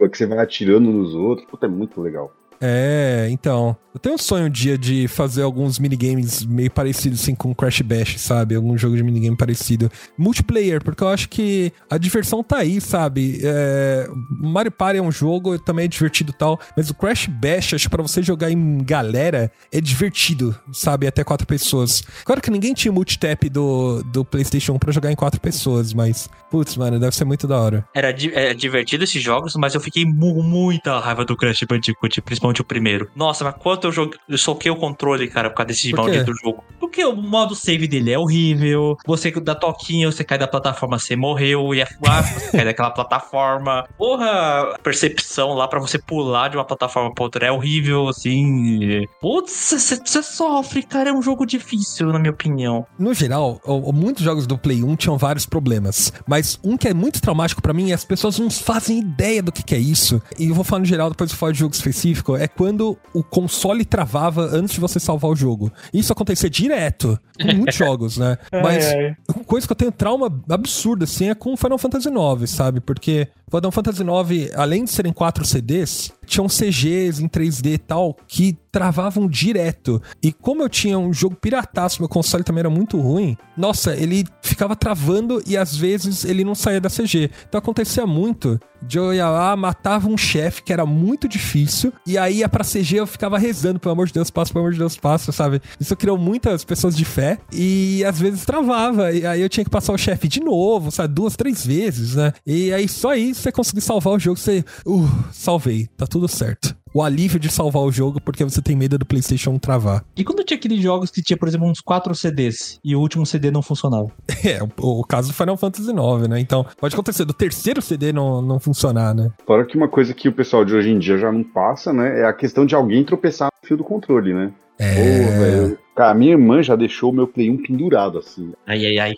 Speaker 2: É,
Speaker 4: que você vai atirando nos outros. Puta, é muito legal.
Speaker 2: É, então. Eu tenho um sonho um dia de fazer alguns minigames meio parecidos assim com Crash Bash, sabe? Algum jogo de minigame parecido. Multiplayer, porque eu acho que a diversão tá aí, sabe? É, Mario Party é um jogo, também é divertido e tal, mas o Crash Bash, acho que pra você jogar em galera, é divertido, sabe? Até quatro pessoas. Claro que ninguém tinha multitap do, do PlayStation 1 pra jogar em quatro pessoas, mas, putz, mano, deve ser muito da hora.
Speaker 3: Era di- é divertido esses jogos, mas eu fiquei mu muita raiva do Crash Bandicoot, principalmente o primeiro. Nossa, mas quanto eu joguei, eu soquei o controle, cara, por causa desse
Speaker 2: Por
Speaker 3: maldito jogo. Porque o modo save dele é horrível. Você dá toquinha, você cai da plataforma, você morreu, e é fácil, você cai daquela [LAUGHS] plataforma. Porra, a percepção lá pra você pular de uma plataforma pra outra é horrível, assim. Putz, você sofre, cara, é um jogo difícil, na minha opinião.
Speaker 2: No geral, muitos jogos do Play 1 tinham vários problemas, mas um que é muito traumático pra mim e as pessoas não fazem ideia do que, que é isso. E eu vou falar no geral, depois eu falo de jogo específico, é quando o console travava antes de você salvar o jogo. Isso acontecia direto em muitos [LAUGHS] jogos, né? Mas coisa que eu tenho trauma absurdo assim é com Final Fantasy IX, sabe? Porque Final Fantasy IX, além de serem quatro CDs, tinham CGs em 3D e tal que travavam direto. E como eu tinha um jogo pirataço, meu console também era muito ruim, nossa, ele ficava travando e às vezes ele não saía da CG. Então acontecia muito de eu ia lá, matava um chefe que era muito difícil, e aí ia pra CG eu ficava rezando, pelo amor de Deus, passa, pelo amor de Deus, passa, sabe? Isso criou muitas pessoas de fé, e às vezes travava, e aí eu tinha que passar o chefe de novo, sabe? Duas, três vezes, né? E aí só aí você conseguir salvar o jogo, você. Uh, salvei, tá tudo certo. o alívio de salvar o jogo porque você tem medo do PlayStation travar.
Speaker 1: E quando tinha aqueles jogos que tinha, por exemplo, uns 4 CDs e o último CD não funcionava? [LAUGHS]
Speaker 2: É, o, o caso do Final Fantasy IX, né? Então, pode acontecer do terceiro CD não, não funcionar, né?
Speaker 4: Fora que uma coisa que o pessoal de hoje em dia já não passa, né? É a questão de alguém tropeçar no fio do controle, né?
Speaker 2: É.
Speaker 4: Pô, velho. Cara, a minha irmã já deixou o meu Play 1 pendurado, assim.
Speaker 3: Ai, ai, ai.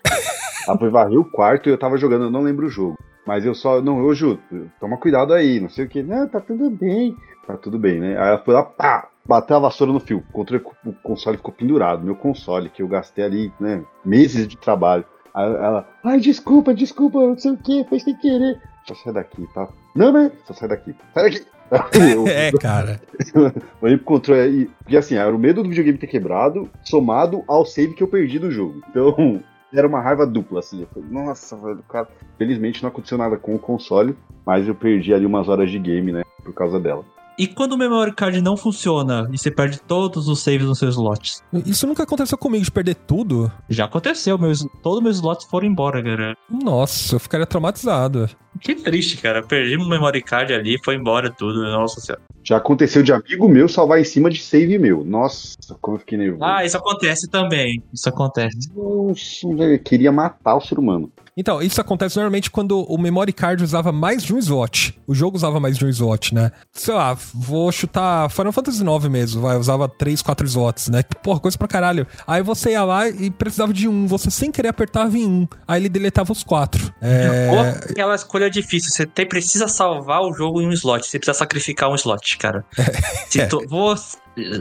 Speaker 4: Ela foi varrer o quarto e eu tava jogando, eu não lembro o jogo. Mas eu só, não, ô Ju, toma cuidado aí, não sei o que. Não, tá tudo bem. Tá tudo bem, né? Aí ela foi lá, pá, bateu a vassoura no fio. O controle- o console ficou pendurado, meu console, que eu gastei ali, né, meses de trabalho. Aí ela, ai, desculpa, desculpa, não sei o que, foi sem querer. Só sai daqui, tá? Não, né? Só sai daqui. Sai daqui. [LAUGHS] Eu-
Speaker 2: É, cara. [LAUGHS]
Speaker 4: Olhei pro controle aí. Porque assim, era o medo do videogame ter quebrado, somado ao save que eu perdi do jogo. Então, era uma raiva dupla, assim. Eu falei, nossa, velho, cara. Felizmente não aconteceu nada com o console, mas eu perdi ali umas horas de game, né? Por causa dela.
Speaker 1: E quando o memory card não funciona e você perde todos os saves nos seus slots?
Speaker 2: Isso nunca aconteceu comigo de perder tudo.
Speaker 1: Já aconteceu, meus, todos meus slots foram embora, cara.
Speaker 2: Nossa, eu ficaria traumatizado.
Speaker 3: Que triste, cara. Perdi meu memory card ali, foi embora tudo. Nossa senhora.
Speaker 4: Já aconteceu de amigo meu salvar em cima de save meu. Nossa, como eu fiquei nervoso.
Speaker 3: Ah, isso acontece também.
Speaker 1: Isso acontece.
Speaker 4: Nossa, velho, eu queria matar o ser humano.
Speaker 2: Então, isso acontece normalmente quando o memory card usava mais de um slot. O jogo usava mais de um slot, né? Sei lá, vou chutar Final Fantasy IX mesmo, vai, usava 3, 4 slots, né? Porra, coisa pra caralho. Aí você ia lá e precisava de um, você sem querer apertava em um. Aí ele deletava os quatro. É...
Speaker 3: Ou aquela escolha difícil. Você tem, precisa salvar o jogo em um slot. Você precisa sacrificar um slot, cara. [LAUGHS] Sinto, vou,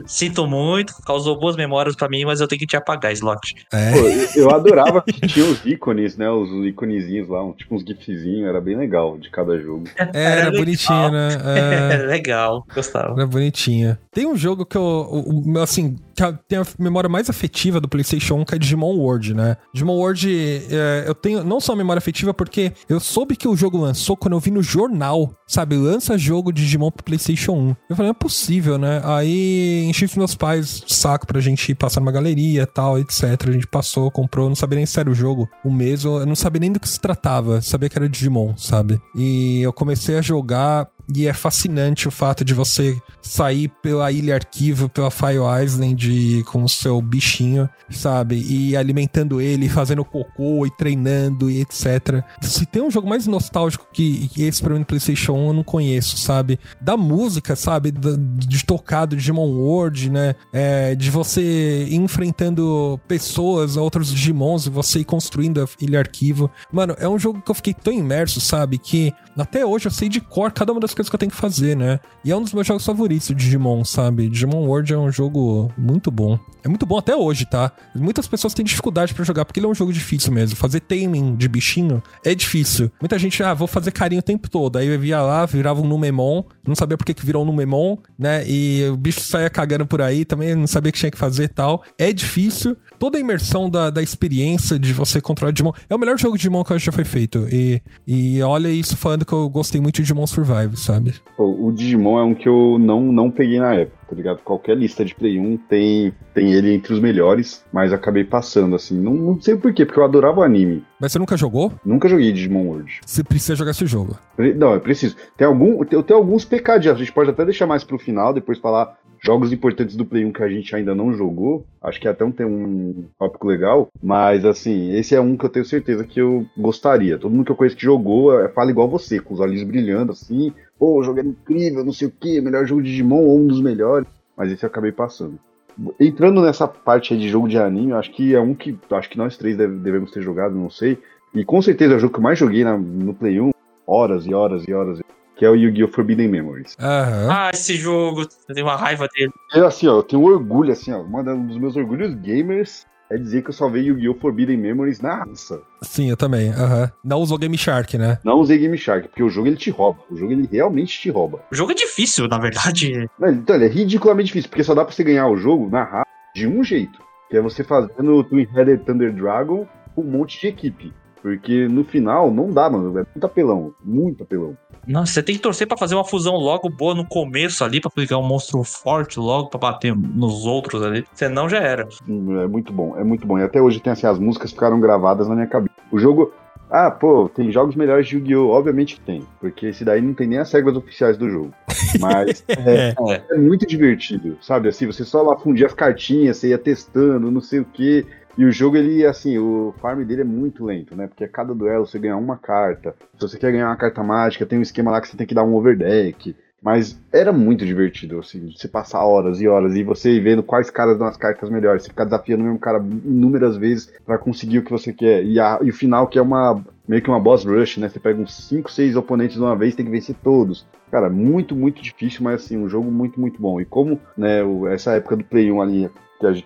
Speaker 3: sinto muito, causou boas memórias pra mim, mas eu tenho que te apagar, slot.
Speaker 2: É.
Speaker 4: Pô, eu, adorava que tinha os ícones, né? Os íconezinhos lá, tipo uns gifzinhos, era bem legal de cada jogo.
Speaker 2: Era,
Speaker 3: Era legal.
Speaker 2: bonitinho, né? [LAUGHS] É.
Speaker 3: legal, gostava.
Speaker 2: Era bonitinha. Tem um jogo que eu, assim, que a- tem a memória mais afetiva do PlayStation 1, que é Digimon World, né? Digimon World, é, eu tenho não só a memória afetiva, porque eu soube que o jogo lançou quando eu vi no jornal, sabe? Lança jogo de Digimon pro PlayStation 1. Eu falei, não é possível, né? Aí enchi os meus pais de saco pra gente ir passar numa galeria tal, etc. A gente passou, comprou, não sabia nem se era o jogo. O mesmo, eu não sabia nem do que se tratava. Sabia que era Digimon, sabe? E eu comecei a jogar. E é fascinante o fato de você sair pela ilha arquivo, pela Fire Island com o seu bichinho, sabe? E alimentando ele, fazendo cocô e treinando e etc. Se tem um jogo mais nostálgico que, que esse pra mim no PlayStation 1, eu não conheço, sabe? Da música, sabe? Da- de tocar do Digimon World, né? É, de você enfrentando pessoas, outros Digimons, e você ir construindo a ilha arquivo. Mano, é um jogo que eu fiquei tão imerso, sabe? Que até hoje eu sei de cor cada uma das coisas que eu tenho que fazer, né? E é um dos meus jogos favoritos, Digimon, sabe? Digimon World é um jogo muito bom. É muito bom até hoje, tá? Muitas pessoas têm dificuldade pra jogar, porque ele é um jogo difícil mesmo. Fazer taming de bichinho é difícil. Muita gente, ah, vou fazer carinho o tempo todo. Aí eu via lá, virava um Numemon, não sabia por que que virou um Numemon, né? E o bicho saía cagando por aí, também não sabia o que tinha que fazer e tal. É difícil. Toda a imersão da, da experiência de você controlar Digimon. É o melhor jogo de Digimon que já foi feito. E, e olha isso falando que eu gostei muito de Digimon Survive, sabe?
Speaker 4: Pô, o Digimon é um que eu não, não peguei na época, tá ligado? Qualquer lista de Play 1 tem, tem ele entre os melhores, mas acabei passando, assim. Não, não sei porquê, porque eu adorava o anime.
Speaker 2: Mas você nunca jogou?
Speaker 4: Nunca joguei Digimon World.
Speaker 2: Você precisa jogar esse jogo.
Speaker 4: Pre- Não, é preciso. Tem algum, eu tenho alguns pecadinhos. A gente pode até deixar mais pro final, depois falar jogos importantes do Play 1 que a gente ainda não jogou. Acho que até um tem um tópico legal. Mas assim, esse é um que eu tenho certeza que eu gostaria. Todo mundo que eu conheço que jogou é, fala igual você, com os olhos brilhando assim. Pô, o jogo é incrível, não sei o que, melhor jogo de Digimon ou um dos melhores. Mas esse eu acabei passando. Entrando nessa parte de jogo de anime, acho que é um que acho que nós três deve- devemos ter jogado, não sei. E com certeza é o jogo que eu mais joguei na- no Play 1, horas e horas e horas, que é o Yu-Gi-Oh! Forbidden Memories.
Speaker 2: Aham.
Speaker 3: Ah, esse jogo, eu tenho uma raiva dele.
Speaker 4: É assim, ó, eu tenho orgulho, assim, ó, um dos meus orgulhos gamers é dizer que eu salvei Yu-Gi-Oh! Forbidden Memories na raça.
Speaker 2: Sim, eu também. Aham. Não usou Game Shark, né?
Speaker 4: Não usei Game Shark, porque o jogo ele te rouba. O jogo ele realmente te rouba.
Speaker 3: O jogo é difícil, na verdade. [LAUGHS]
Speaker 4: Mas, Então, ele é ridiculamente difícil, porque só dá pra você ganhar o jogo na raça de um jeito. Que é você fazendo o Twin Headed Thunder Dragon com um monte de equipe. Porque no final não dá, mano. É muito apelão. Muito apelão.
Speaker 3: Nossa, você tem que torcer pra fazer uma fusão logo boa no começo ali, pra pegar um monstro forte logo pra bater nos outros ali. Senão já era.
Speaker 4: Hum, É muito bom, é muito bom. E até hoje tem assim, as músicas ficaram gravadas na minha cabeça. O jogo, Ah, pô, tem jogos melhores de Yu-Gi-Oh! Obviamente que tem, porque esse daí não tem nem as regras oficiais do jogo. Mas [LAUGHS] é, é muito divertido, sabe? Assim, você só lá fundia as cartinhas, você ia testando, não sei o quê. E o jogo, ele, assim, o farm dele é muito lento, né? Porque a cada duelo você ganha uma carta. Se você quer ganhar uma carta mágica, tem um esquema lá que você tem que dar um overdeck. Mas era muito divertido, assim, você passar horas e horas e você vendo quais caras dão as cartas melhores. Você ficar desafiando o mesmo cara inúmeras vezes para conseguir o que você quer. E, a, e o final, que é uma meio que uma boss rush, né? Você pega uns 5, 6 oponentes de uma vez tem que vencer todos. Cara, muito, muito difícil, mas assim, um jogo muito, muito bom. E como, né, essa época do Play 1 ali,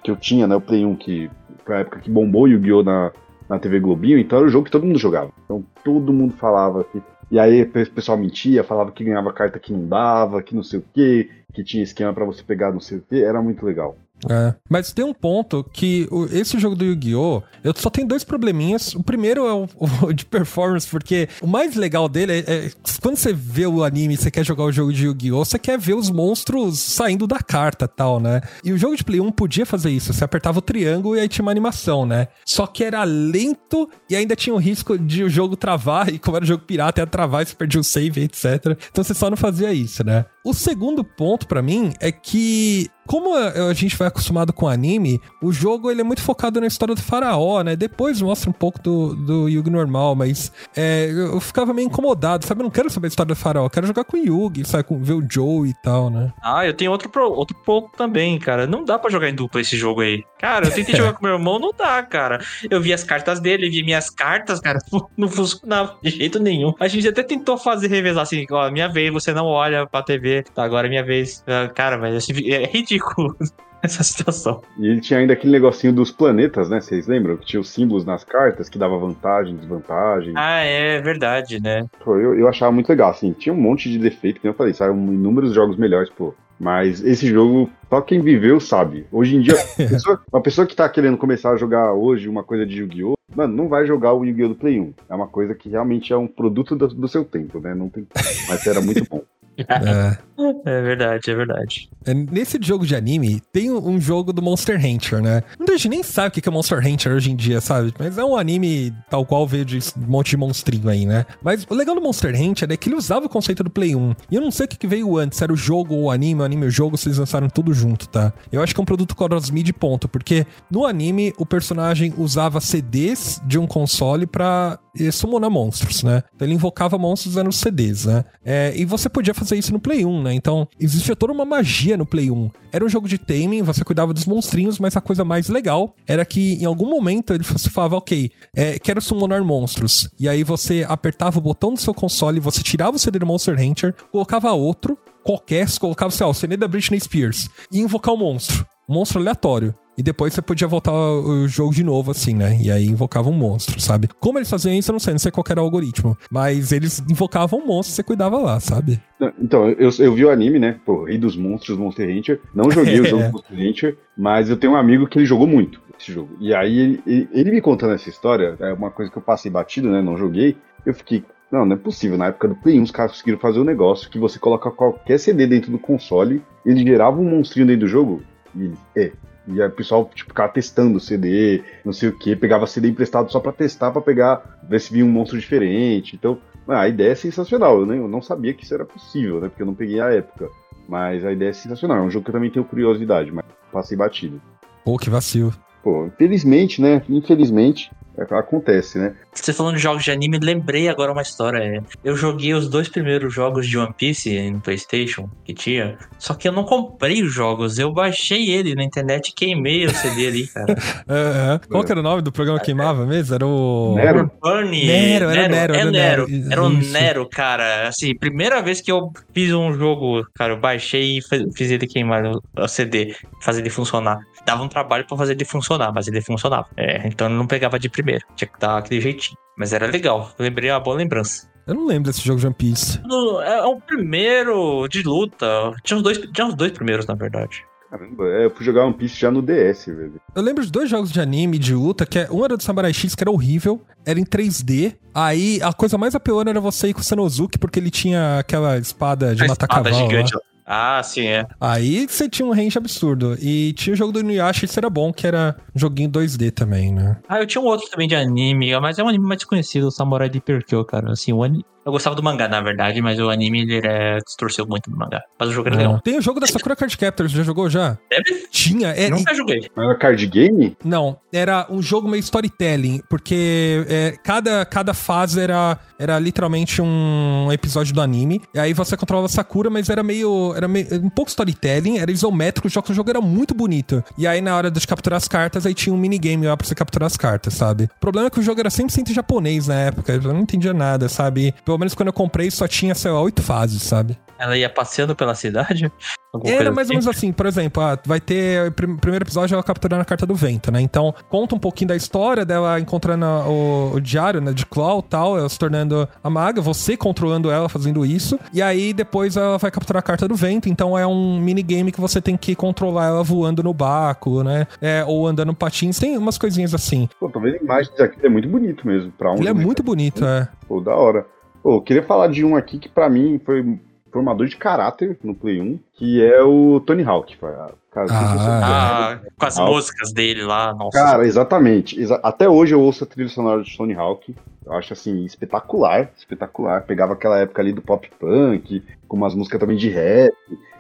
Speaker 4: que eu tinha, né, o Play 1 que foi época que bombou Yu-Gi-Oh! Na, na TV Globinho, então era o jogo que todo mundo jogava. Então todo mundo falava que e aí o pessoal mentia, falava que ganhava carta que não dava, que não sei o que, que tinha esquema para você pegar não sei o que, era muito legal.
Speaker 2: É. Mas tem um ponto que o, esse jogo do Yu-Gi-Oh! Eu só tenho dois probleminhas. O primeiro é o, [LAUGHS] o de performance, porque o mais legal dele é, é, quando você vê o anime e você quer jogar o jogo de Yu-Gi-Oh! Você quer ver os monstros saindo da carta tal, né? E o jogo de Play 1 podia fazer isso. Você apertava o triângulo e aí tinha uma animação, né? Só que era lento e ainda tinha o risco de o jogo travar. [LAUGHS] E como era um jogo pirata, ia travar e você perdia o save, etc. Então você só não fazia isso, né? O segundo ponto para mim é que como a gente vai acostumado com anime, o jogo ele é muito focado na história do faraó, né? Depois mostra um pouco do, do Yugi normal, mas é, eu ficava meio incomodado, sabe? Eu não quero saber a história do faraó, eu quero jogar com o Yugi, sabe? Com, ver o Joe e tal, né?
Speaker 3: Ah, eu tenho outro, pro, outro ponto também, cara. Não dá para jogar em dupla esse jogo aí. Cara, eu tentei [LAUGHS] jogar com meu irmão, não dá, cara. Eu vi as cartas dele, vi minhas cartas, cara, [LAUGHS] não funcionava de jeito nenhum. A gente até tentou fazer revezar assim, ó, minha vez, você não olha pra TV, tá, agora é minha vez. Ah, cara, mas assim, é ridículo [LAUGHS] essa situação.
Speaker 4: E ele tinha ainda aquele negocinho dos planetas, né? Vocês lembram? Que tinha os símbolos nas cartas que dava vantagem, desvantagem.
Speaker 3: Ah, é verdade, né?
Speaker 4: Pô, eu, eu achava muito legal, assim. Tinha um monte de defeito, como eu falei, saíram inúmeros jogos melhores, pô. Mas esse jogo, só quem viveu sabe. Hoje em dia, [LAUGHS] pessoa, uma pessoa que tá querendo começar a jogar hoje uma coisa de Yu-Gi-Oh! Mano, não vai jogar o Yu-Gi-Oh! do Play 1. É uma coisa que realmente é um produto do, do seu tempo, né? Não tem. Mas era muito bom. [LAUGHS]
Speaker 3: É. é verdade, é verdade.
Speaker 2: É, nesse jogo de anime, tem um jogo do Monster Hunter, né? Muita gente nem sabe o que é Monster Hunter hoje em dia, sabe? Mas é um anime tal qual veio de um monte de monstrinho aí, né? Mas o legal do Monster Hunter é que ele usava o conceito do Play 1. E eu não sei o que veio antes, era o jogo ou o anime, o anime e o jogo, vocês lançaram tudo junto, tá? Eu acho que é um produto cross-mid ponto, porque no anime o personagem usava CDs de um console pra summonar monstros, né? Então ele invocava monstros usando CDs, né? É, e você podia fazer isso no Play 1, né? Então existia toda uma magia no Play 1. Era um jogo de taming, você cuidava dos monstrinhos, mas a coisa mais legal era que em algum momento ele falava, ok, é, quero summonar monstros. E aí você apertava o botão do seu console, você tirava o CD do Monster Hunter, colocava outro, qualquer, colocava, sei lá, o CD da Britney Spears, e invocar o monstro. Monstro aleatório. E depois você podia voltar o jogo de novo, assim, né? E aí invocava um monstro, sabe? Como eles faziam isso, eu não sei, não sei qual era o algoritmo. Mas eles invocavam um monstro e você cuidava lá, sabe?
Speaker 4: Então, eu, eu vi o anime, né? Pô, Rei dos Monstros, Monster Hunter. Não joguei o [LAUGHS] jogo Monster Hunter, mas eu tenho um amigo que ele jogou muito esse jogo. E aí, ele, ele, ele me contando essa história, é uma coisa que eu passei batido, né? Não joguei. Eu fiquei, não, não é possível. Na época do Play 1, os caras conseguiram fazer um negócio que você coloca qualquer CD dentro do console, ele gerava um monstrinho dentro do jogo. E é, e o pessoal, tipo, ficava testando CD, não sei o que, pegava CD emprestado só para testar, para pegar, ver se vinha um monstro diferente. Então, a ideia é sensacional. Eu, nem, eu não sabia que isso era possível, né? Porque eu não peguei a época. Mas a ideia é sensacional. É um jogo que eu também tenho curiosidade, mas passei batido.
Speaker 2: Pô, que vacilo.
Speaker 4: Pô, infelizmente, né? Infelizmente, é, acontece, né?
Speaker 3: Você falando de jogos de anime, lembrei agora uma história. Eu joguei os dois primeiros jogos de One Piece no PlayStation que tinha, só que eu não comprei os jogos, eu baixei ele na internet e queimei o CD ali, cara. [LAUGHS]
Speaker 2: é, é. Qual que era o nome do programa que queimava mesmo? Era o.
Speaker 3: Nero. Burnie.
Speaker 2: Nero, era Nero.
Speaker 3: Era, é Nero. Era o Nero, cara. Assim, primeira vez que eu fiz um jogo, cara, eu baixei e fiz ele queimar o CD, fazer ele funcionar dava um trabalho para fazer ele funcionar, mas ele funcionava. É, então ele não pegava de primeiro. Tinha que dar aquele jeitinho. Mas era legal. Eu lembrei uma boa lembrança.
Speaker 2: Eu não lembro desse jogo de One Piece.
Speaker 3: é, é o primeiro de luta. Tinha os dois, tinha os dois primeiros, na verdade.
Speaker 4: Caramba, é, eu fui jogar One Piece já no DS, velho.
Speaker 2: Eu lembro de dois jogos de anime de luta, que é, um era do Samurai X, que era horrível, era em 3D. Aí a coisa mais apelona era você ir com o Sanosuke, porque ele tinha aquela espada de matar espada cavalo. Gigante. Lá.
Speaker 3: Ah, sim, é.
Speaker 2: Aí você tinha um range absurdo. E tinha o jogo do Inuyasha, isso era bom, que era um joguinho 2D também, né?
Speaker 3: Ah, eu tinha um outro também de anime, mas é um anime mais desconhecido, o Samurai de Perkyo, cara. Assim, o anime... Eu gostava do mangá, na verdade, mas o anime ele é... distorceu muito do mangá. Mas o jogo era legal.
Speaker 2: Tem o jogo da Sakura Card Captors, já jogou já?
Speaker 3: Deve?
Speaker 2: Tinha, é,
Speaker 3: Nunca joguei.
Speaker 4: Era card game?
Speaker 2: Não, era um jogo meio storytelling, porque é, cada, cada fase era, era literalmente um episódio do anime. E aí você controlava a Sakura, mas era meio. Era meio, um pouco storytelling, era isométrico, o jogo, o jogo era muito bonito. E aí, na hora de capturar as cartas, aí tinha um minigame lá pra você capturar as cartas, sabe? O problema é que o jogo era 100% em japonês na época, eu não entendia nada, sabe? Pelo menos quando eu comprei só tinha, sei lá, oito fases, sabe?
Speaker 3: Ela ia passeando pela cidade? [LAUGHS] Alguma
Speaker 2: Era mais ou
Speaker 3: assim?
Speaker 2: menos assim, por exemplo, ah, vai ter. O prim- primeiro episódio ela capturando a carta do vento, né? Então, conta um pouquinho da história dela encontrando a- o, o diário, né? De Claw e tal, ela se tornando a maga, você controlando ela fazendo isso. E aí depois ela vai capturar a carta do vento. Então é um minigame que você tem que controlar ela voando no barco, né? É, ou andando no patins. Tem umas coisinhas assim.
Speaker 4: Pô, tô vendo imagens aqui, é muito bonito mesmo. Pra um
Speaker 2: Ele é muito bonito, é.
Speaker 4: Pô, da hora. Pô, eu queria falar de um aqui que pra mim foi formador de caráter no Play 1, que é o Tony Hawk. Cara, se você
Speaker 3: Ah,
Speaker 4: lembra.
Speaker 3: com as
Speaker 4: Hawk.
Speaker 3: músicas dele lá, nossa.
Speaker 4: Cara, exatamente. Exa- Até hoje eu ouço a trilha sonora de Tony Hawk. Eu acho assim, espetacular. Espetacular. Pegava aquela época ali do pop punk, com umas músicas também de rap.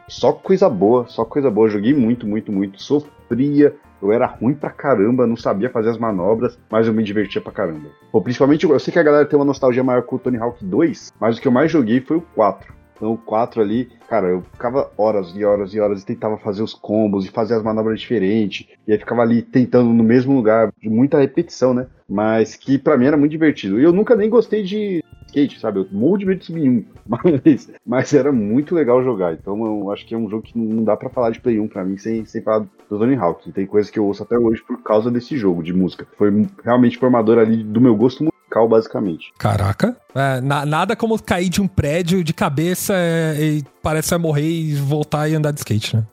Speaker 4: Só coisa boa, só coisa boa. Joguei muito, muito, muito. Sofria. Eu era ruim pra caramba, não sabia fazer as manobras, mas eu me divertia pra caramba. Pô, principalmente, eu sei que a galera tem uma nostalgia maior com o Tony Hawk 2, mas o que eu mais joguei foi o 4. Então o 4 ali, cara, eu ficava horas e horas e horas e tentava fazer os combos e fazer as manobras diferentes. E aí ficava ali tentando no mesmo lugar, de muita repetição, né? Mas que pra mim era muito divertido. E eu nunca nem gostei de skate, sabe? Eu morro de medo de subir um. [LAUGHS] Mas, mas era muito legal jogar. Então eu acho que é um jogo que não dá pra falar de Play 1 pra mim sem, sem falar do Tony Hawk. E tem coisas que eu ouço até hoje por causa desse jogo de música. Foi realmente formador ali do meu gosto musical, basicamente.
Speaker 2: Caraca. É, na- nada como cair de um prédio de cabeça é, e parece morrer e voltar e andar de skate, né?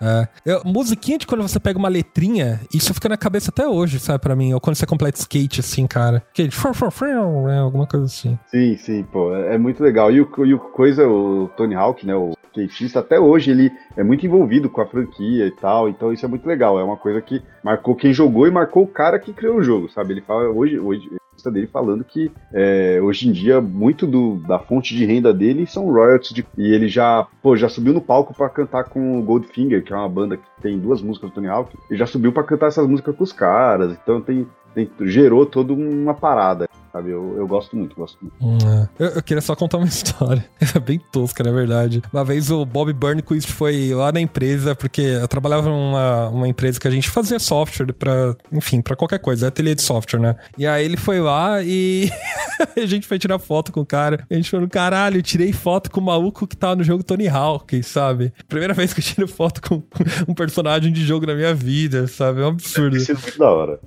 Speaker 2: É. Eu- musiquinha de quando você pega uma letrinha, isso fica na cabeça até hoje, sabe, pra mim. Ou quando você completa skate, assim, cara. Aquele frum, frum, frum, né, alguma coisa assim.
Speaker 4: Sim, sim, pô, é é muito legal. E o, e o coisa, o Tony Hawk, né, o skatista, até hoje ele é muito envolvido com a franquia e tal, então isso é muito legal. É uma coisa que marcou quem jogou e marcou o cara que criou o jogo, sabe? Ele fala hoje, hoje entrevista dele falando que é, hoje em dia muito do, da fonte de renda dele são royalties de- e ele já pô já subiu no palco pra cantar com o Goldfinger que é uma banda que tem duas músicas do Tony Hawk e já subiu pra cantar essas músicas com os caras então tem, tem- gerou toda uma parada sabe eu, eu gosto muito gosto muito
Speaker 2: Hum, é. eu, eu queria só contar uma [LAUGHS] história. É bem tosca, na verdade. Uma vez o Bob Burnquist foi lá na empresa, porque eu trabalhava numa uma empresa que a gente fazia software pra, enfim, pra qualquer coisa, ateliê de software, né? E aí ele foi lá e [LAUGHS] a gente foi tirar foto com o cara. A gente falou, caralho, eu tirei foto com o maluco que tava no jogo Tony Hawk, sabe? Primeira [LAUGHS] vez que eu tiro foto com um personagem de jogo na minha vida, sabe? É um absurdo.
Speaker 4: Tem sido muito da hora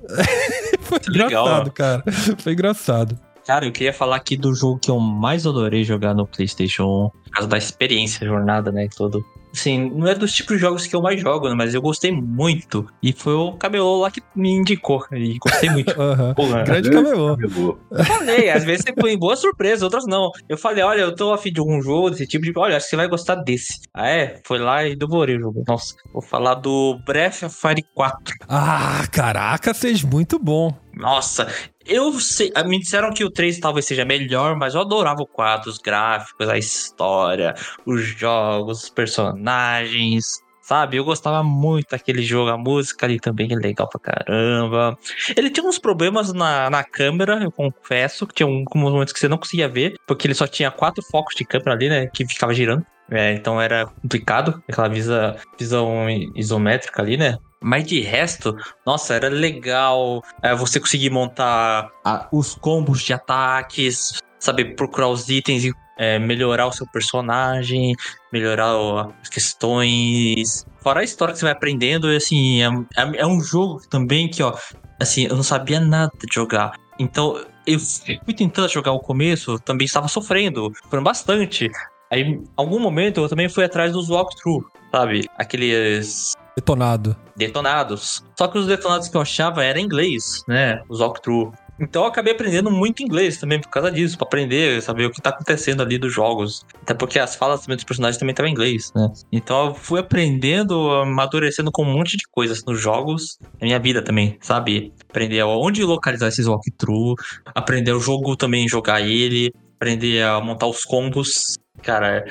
Speaker 2: Foi
Speaker 3: Legal,
Speaker 2: engraçado, cara. Foi engraçado.
Speaker 3: Cara, eu queria falar aqui do jogo que eu mais adorei jogar no PlayStation 1, por causa da experiência, jornada, né? e Todo. Assim, não é dos tipos de jogos que eu mais jogo, né, mas eu gostei muito. E foi o Cabelô lá que me indicou. E gostei muito. [LAUGHS]
Speaker 2: Aham.
Speaker 3: Porra,
Speaker 2: Grande
Speaker 4: Grande
Speaker 2: camelô.
Speaker 4: Camelô.
Speaker 3: eu falei, às vezes você põe boa surpresa, outras não. Eu falei, olha, eu tô afim de algum jogo desse tipo de. Olha, acho que você vai gostar desse. Ah, é? Foi lá e devorei o jogo. Nossa, vou falar do Breath of Fire 4.
Speaker 2: Ah, caraca, seja muito bom.
Speaker 3: Nossa, eu sei. ah, Me disseram que o 3 talvez seja melhor, mas eu adorava o 4, os gráficos, a história, os jogos, os personagens. Sabe, eu gostava muito daquele jogo, a música ali também é legal pra caramba. Ele tinha uns problemas na, na câmera, eu confesso, que tinha alguns momentos que você não conseguia ver, porque ele só tinha quatro focos de câmera ali, né, que ficava girando. É, então era complicado, aquela visa, visão isométrica ali, né? Mas de resto, nossa, era legal é, você conseguir montar a- os combos de ataques, saber procurar os itens e é, melhorar o seu personagem, melhorar o- as questões. Fora a história que você vai aprendendo, e assim, é, é- é um jogo também que, ó, assim, eu não sabia nada de jogar. Então, eu fui tentando jogar o começo, também estava sofrendo, sofrendo bastante. Aí, em algum momento, eu também fui atrás dos walkthrough, sabe? Aqueles
Speaker 2: Detonado.
Speaker 3: detonados. Só que os detonados que eu achava era em inglês, né? Os walkthrough. Então eu acabei aprendendo muito inglês também por causa disso, pra aprender, saber o que tá acontecendo ali dos jogos. Até porque as falas também dos personagens também estavam em inglês, né? Então eu fui aprendendo, amadurecendo com um monte de coisas nos jogos, na minha vida também, sabe? Aprender onde localizar esses walkthrough, aprender o jogo também, jogar ele, aprender a montar os combos. Cara,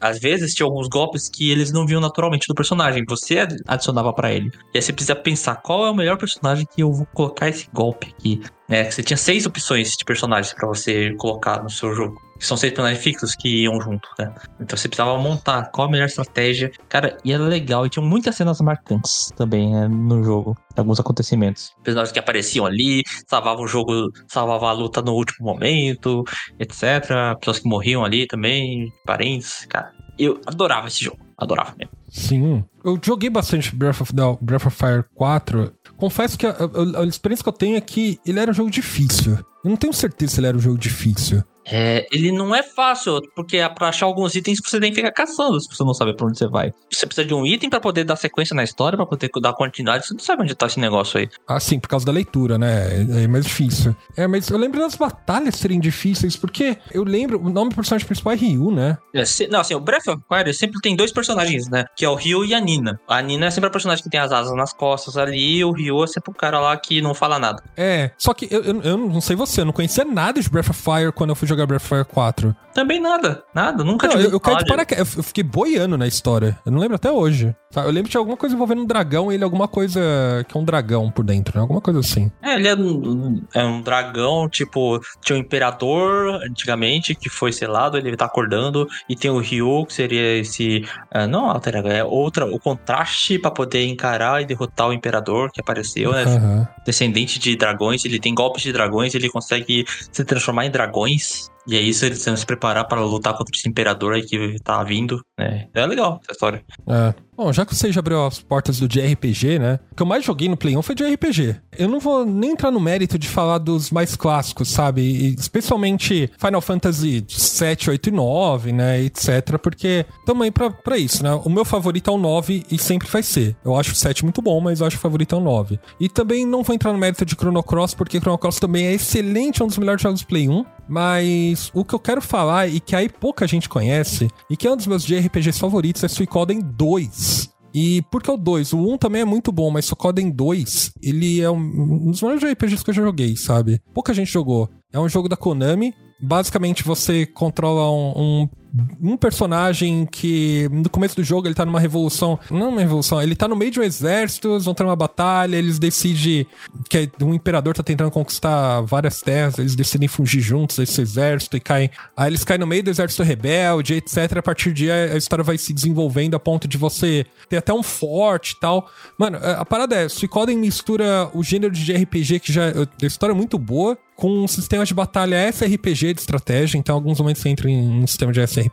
Speaker 3: às vezes tinha alguns golpes que eles não viam naturalmente do personagem, você ad- adicionava pra ele. E aí você precisa pensar qual é o melhor personagem que eu vou colocar esse golpe aqui. Né? Você tinha seis opções de personagens pra você colocar no seu jogo. Que são seis personagens fixos que iam junto, né? Então você precisava montar qual a melhor estratégia. Cara, e era legal. E tinha muitas cenas marcantes também né, no jogo. Alguns acontecimentos. Personagens que apareciam ali, salvavam o jogo, salvavam a luta no último momento, etc. Pessoas que morriam ali também, parentes. Cara, eu adorava esse jogo. Adorava mesmo.
Speaker 2: Sim. Eu joguei bastante Breath of, the, Breath of Fire 4. Confesso que a, a- a experiência que eu tenho é que ele era um jogo difícil. Eu não tenho certeza se ele era um jogo difícil.
Speaker 3: É, ele não é fácil, porque é pra achar alguns itens você tem que ficar caçando se você não sabe pra onde você vai. Você precisa de um item pra poder dar sequência na história, pra poder dar continuidade. Você não sabe onde tá esse negócio aí.
Speaker 2: Ah, sim, por causa da leitura, né? É, é mais difícil. É, mas eu lembro das batalhas serem difíceis, porque eu lembro, o nome do personagem principal é Ryu, né?
Speaker 3: É, se- não, assim, o Breath of Fire sempre tem dois personagens, né? Que é o Ryu e a Nina. A Nina é sempre a personagem que tem as asas nas costas ali, e o Ryu é sempre o cara lá que não fala nada.
Speaker 2: É, só que eu, eu, eu não sei você, eu não conhecia nada de Breath of Fire quando eu fui jogar Of Fire 4.
Speaker 3: Também nada, nada, nunca
Speaker 2: Não, eu, eu caí de paraquedas, eu fiquei boiando na história. Eu não lembro até hoje. Tá, Eu lembro que tinha alguma coisa envolvendo um dragão e ele alguma coisa que é um dragão por dentro, né? Alguma coisa assim.
Speaker 3: É, ele é um, é um dragão, tipo, tinha o Imperador antigamente, que foi selado, ele tá acordando, e tem o Ryu, que seria esse. ah, não, alter é outra, o contraste pra poder encarar e derrotar o Imperador que apareceu, né?
Speaker 2: Aham.
Speaker 3: Descendente de dragões, ele tem golpes de dragões, ele consegue se transformar em dragões. E é isso, eles precisam se preparar para lutar contra esse imperador aí que tá vindo, né? É legal essa história.
Speaker 2: É. Bom, já que você já abriu as portas do de RPG, né? O que eu mais joguei no Play 1 foi de RPG. Eu não vou nem entrar no mérito de falar dos mais clássicos, sabe? E especialmente Final Fantasy 7, 8 e 9, né? Etc. Porque também pra, pra isso, né? O meu favorito é o 9 e sempre vai ser. Eu acho o 7 muito bom, mas eu acho o favorito é o 9. E também não vou entrar no mérito de Chrono Cross, porque Chrono Cross também é excelente, é um dos melhores jogos do Play 1. Mas o que eu quero falar e que aí pouca gente conhece, e que é um dos meus JRPGs favoritos, é Suicoden 2. E por que o 2? O 1 também é muito bom, mas Suicoden 2, ele é um, um dos melhores JRPGs que eu já joguei, sabe? Pouca gente jogou. É um jogo da Konami. Basicamente, você controla um, um um personagem que no começo do jogo ele tá numa revolução, não uma revolução, ele tá no meio de um exército, eles vão ter uma batalha, eles decidem que um imperador tá tentando conquistar várias terras, eles decidem fugir juntos desse exército e caem, aí eles caem no meio do exército rebelde, etc. A partir de aí a história vai se desenvolvendo a ponto de você ter até um forte e tal. Mano, a parada é, Suicoden mistura o gênero de RPG que já a história é muito boa com um sistema de batalha SRPG de estratégia, então alguns momentos você entra em um sistema de SRPG,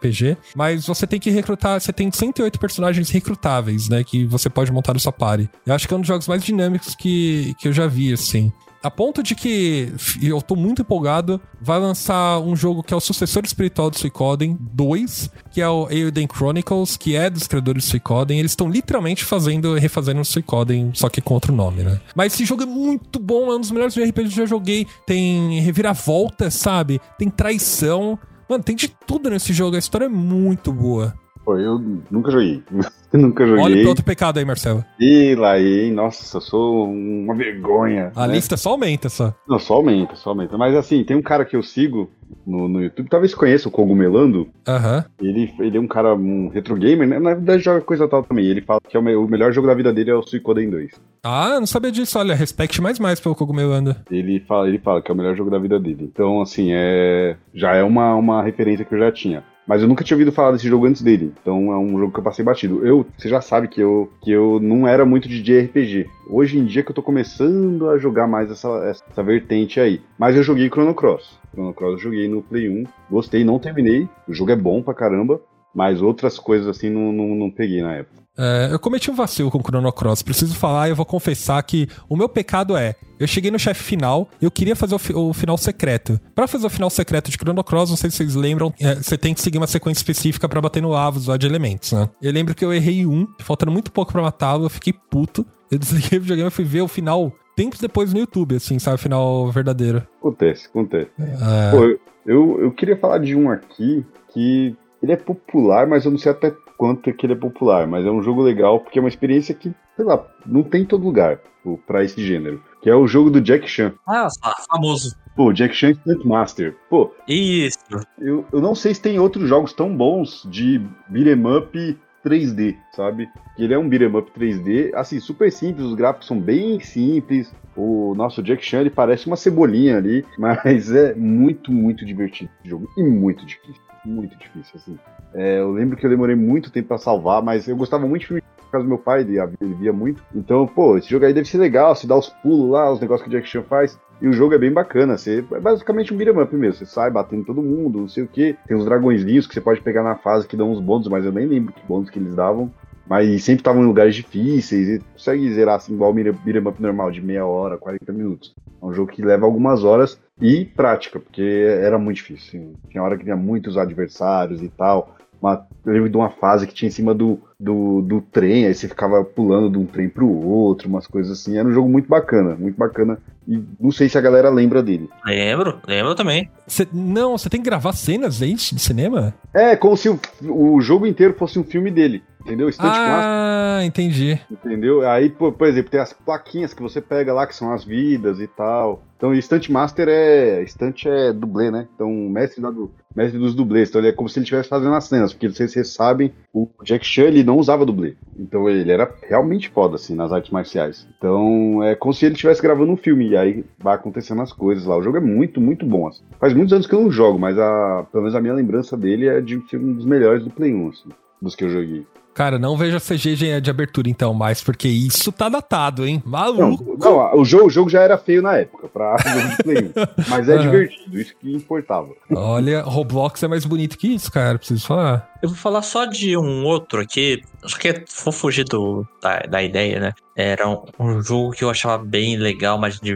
Speaker 2: mas você tem que recrutar, você tem 108 personagens recrutáveis, né, que você pode montar no sua party. Eu acho que é um dos jogos mais dinâmicos que, que eu já vi, assim. A ponto de que eu tô muito empolgado, vai lançar um jogo que é o sucessor espiritual do Suicoden 2, que é o Eilden Chronicles, que é dos criadores do Suicoden. Eles estão literalmente fazendo, refazendo o Suicoden, só que com outro nome, né? Mas esse jogo é muito bom, é um dos melhores RPGs que eu já joguei. Tem reviravolta, sabe? Tem traição. Mano, tem de tudo nesse jogo. A história é muito boa.
Speaker 4: Pô, eu nunca joguei. [LAUGHS] nunca joguei.
Speaker 2: Olha o outro pecado aí, Marcelo.
Speaker 4: E lá, hein? Nossa, eu sou uma vergonha.
Speaker 2: A
Speaker 4: né?
Speaker 2: lista só aumenta, só.
Speaker 4: Não, só aumenta, só aumenta. Mas assim, tem um cara que eu sigo no, no YouTube, talvez conheça o Cogumelando.
Speaker 2: Aham.
Speaker 4: Ele, ele é um cara, um retro gamer, né? Na verdade joga coisa tal também. Ele fala que é o, o melhor jogo da vida dele é o Suicoden 2.
Speaker 2: Ah, não sabia disso. Olha, respect mais mais pelo Cogumelando.
Speaker 4: Ele fala, ele fala que é o melhor jogo da vida dele. Então, assim, é já é uma, uma referência que eu já tinha. Mas eu nunca tinha ouvido falar desse jogo antes dele. Então é um jogo que eu passei batido. Eu, você já sabe que eu, que eu não era muito de JRPG. Hoje em dia que eu tô começando a jogar mais essa, essa vertente aí. Mas eu joguei Chrono Cross. Chrono Cross eu joguei no Play 1. Gostei, não terminei. O jogo é bom pra caramba. Mas outras coisas assim não, não, não peguei na época.
Speaker 2: É, eu cometi um vacilo com o Chrono Cross. Preciso falar e eu vou confessar que o meu pecado é: eu cheguei no chefe final, eu queria fazer o, fi- o final secreto. Pra fazer o final secreto de Chrono Cross, não sei se vocês lembram, é, você tem que seguir uma sequência específica pra bater no Avos lá de elementos, né? Eu lembro que eu errei um, faltando muito pouco pra matá-lo, eu fiquei puto. Eu desliguei o videogame e fui ver o final tempos depois no YouTube, assim, sabe? Final verdadeiro.
Speaker 4: Acontece, acontece.
Speaker 2: É.
Speaker 4: Pô, eu, eu queria falar de um aqui que ele é popular, mas eu não sei até quanto é que ele é popular, mas é um jogo legal porque é uma experiência que, sei lá, não tem em todo lugar pô, pra esse gênero, que é o jogo do Jack Chan.
Speaker 3: Ah, famoso.
Speaker 4: Pô, Jack Chan Stunt Master. Pô,
Speaker 3: Isso.
Speaker 4: eu, eu não sei se tem outros jogos tão bons de beat'em up 3D, sabe? Que ele é um beat'em up 3D, assim, super simples, os gráficos são bem simples. O nosso Jack Chan, ele parece uma cebolinha ali, [LAUGHS] mas é muito, muito divertido esse jogo e muito difícil. Muito difícil, assim. É, eu lembro que eu demorei muito tempo pra salvar, mas eu gostava muito de filme por causa do meu pai, ele, ele via muito. Então, pô, esse jogo aí deve ser legal, se dá os pulos lá, os negócios que o Jack Chan faz. E o jogo é bem bacana, você, é basicamente um beat'em up mesmo, você sai batendo todo mundo, não sei o que. Tem uns dragõezinhos que você pode pegar na fase que dão uns bônus, mas eu nem lembro que bônus que eles davam. Mas sempre estavam em lugares difíceis e consegue zerar assim igual o beat'em up normal, de meia hora, 40 minutos. É um jogo que leva algumas horas e prática, porque era muito difícil. Assim. Tinha hora que tinha muitos adversários e tal. Uma, eu lembro de uma fase que tinha em cima do, do, do trem, aí você ficava pulando de um trem pro outro, umas coisas assim. Era um jogo muito bacana, muito bacana. E não sei se a galera lembra dele.
Speaker 3: Lembro, lembro também.
Speaker 2: Cê- não, você tem que gravar cenas aí de cinema?
Speaker 4: É, como se o, o jogo inteiro fosse um filme dele, entendeu? Stunt Master,
Speaker 2: Ah, entendi.
Speaker 4: entendeu? Aí, por, por exemplo, tem as plaquinhas que você pega lá, que são as vidas e tal. Então, o Stunt Master é. Stunt é dublê, né? Então, o mestre, da du- mestre dos dublês. Então, ele é como se ele estivesse fazendo as cenas, porque não sei se vocês sabem, o Jack Chan ele não usava dublê. Então, ele era realmente foda, assim, nas artes marciais. Então, é como se ele estivesse gravando um filme, e aí vai acontecendo as coisas lá. O jogo é muito, muito bom, assim. Faz muitos anos que eu não jogo, mas a, pelo menos a minha lembrança dele é de ser um dos melhores do Play 1, assim, dos que eu joguei.
Speaker 2: Cara, não vejo a CG de abertura então mais, porque isso tá datado, hein?
Speaker 4: Não,
Speaker 2: Maluco.
Speaker 4: não, o jogo, o jogo já era feio na época, pra jogo de Play 1. Mas é divertido, isso que importava.
Speaker 2: Olha, Roblox é mais bonito que isso, cara, preciso falar.
Speaker 3: Eu vou falar só de um outro aqui, só que vou fugir do, da, da ideia, né? Era um, um jogo que eu achava bem legal, mas de,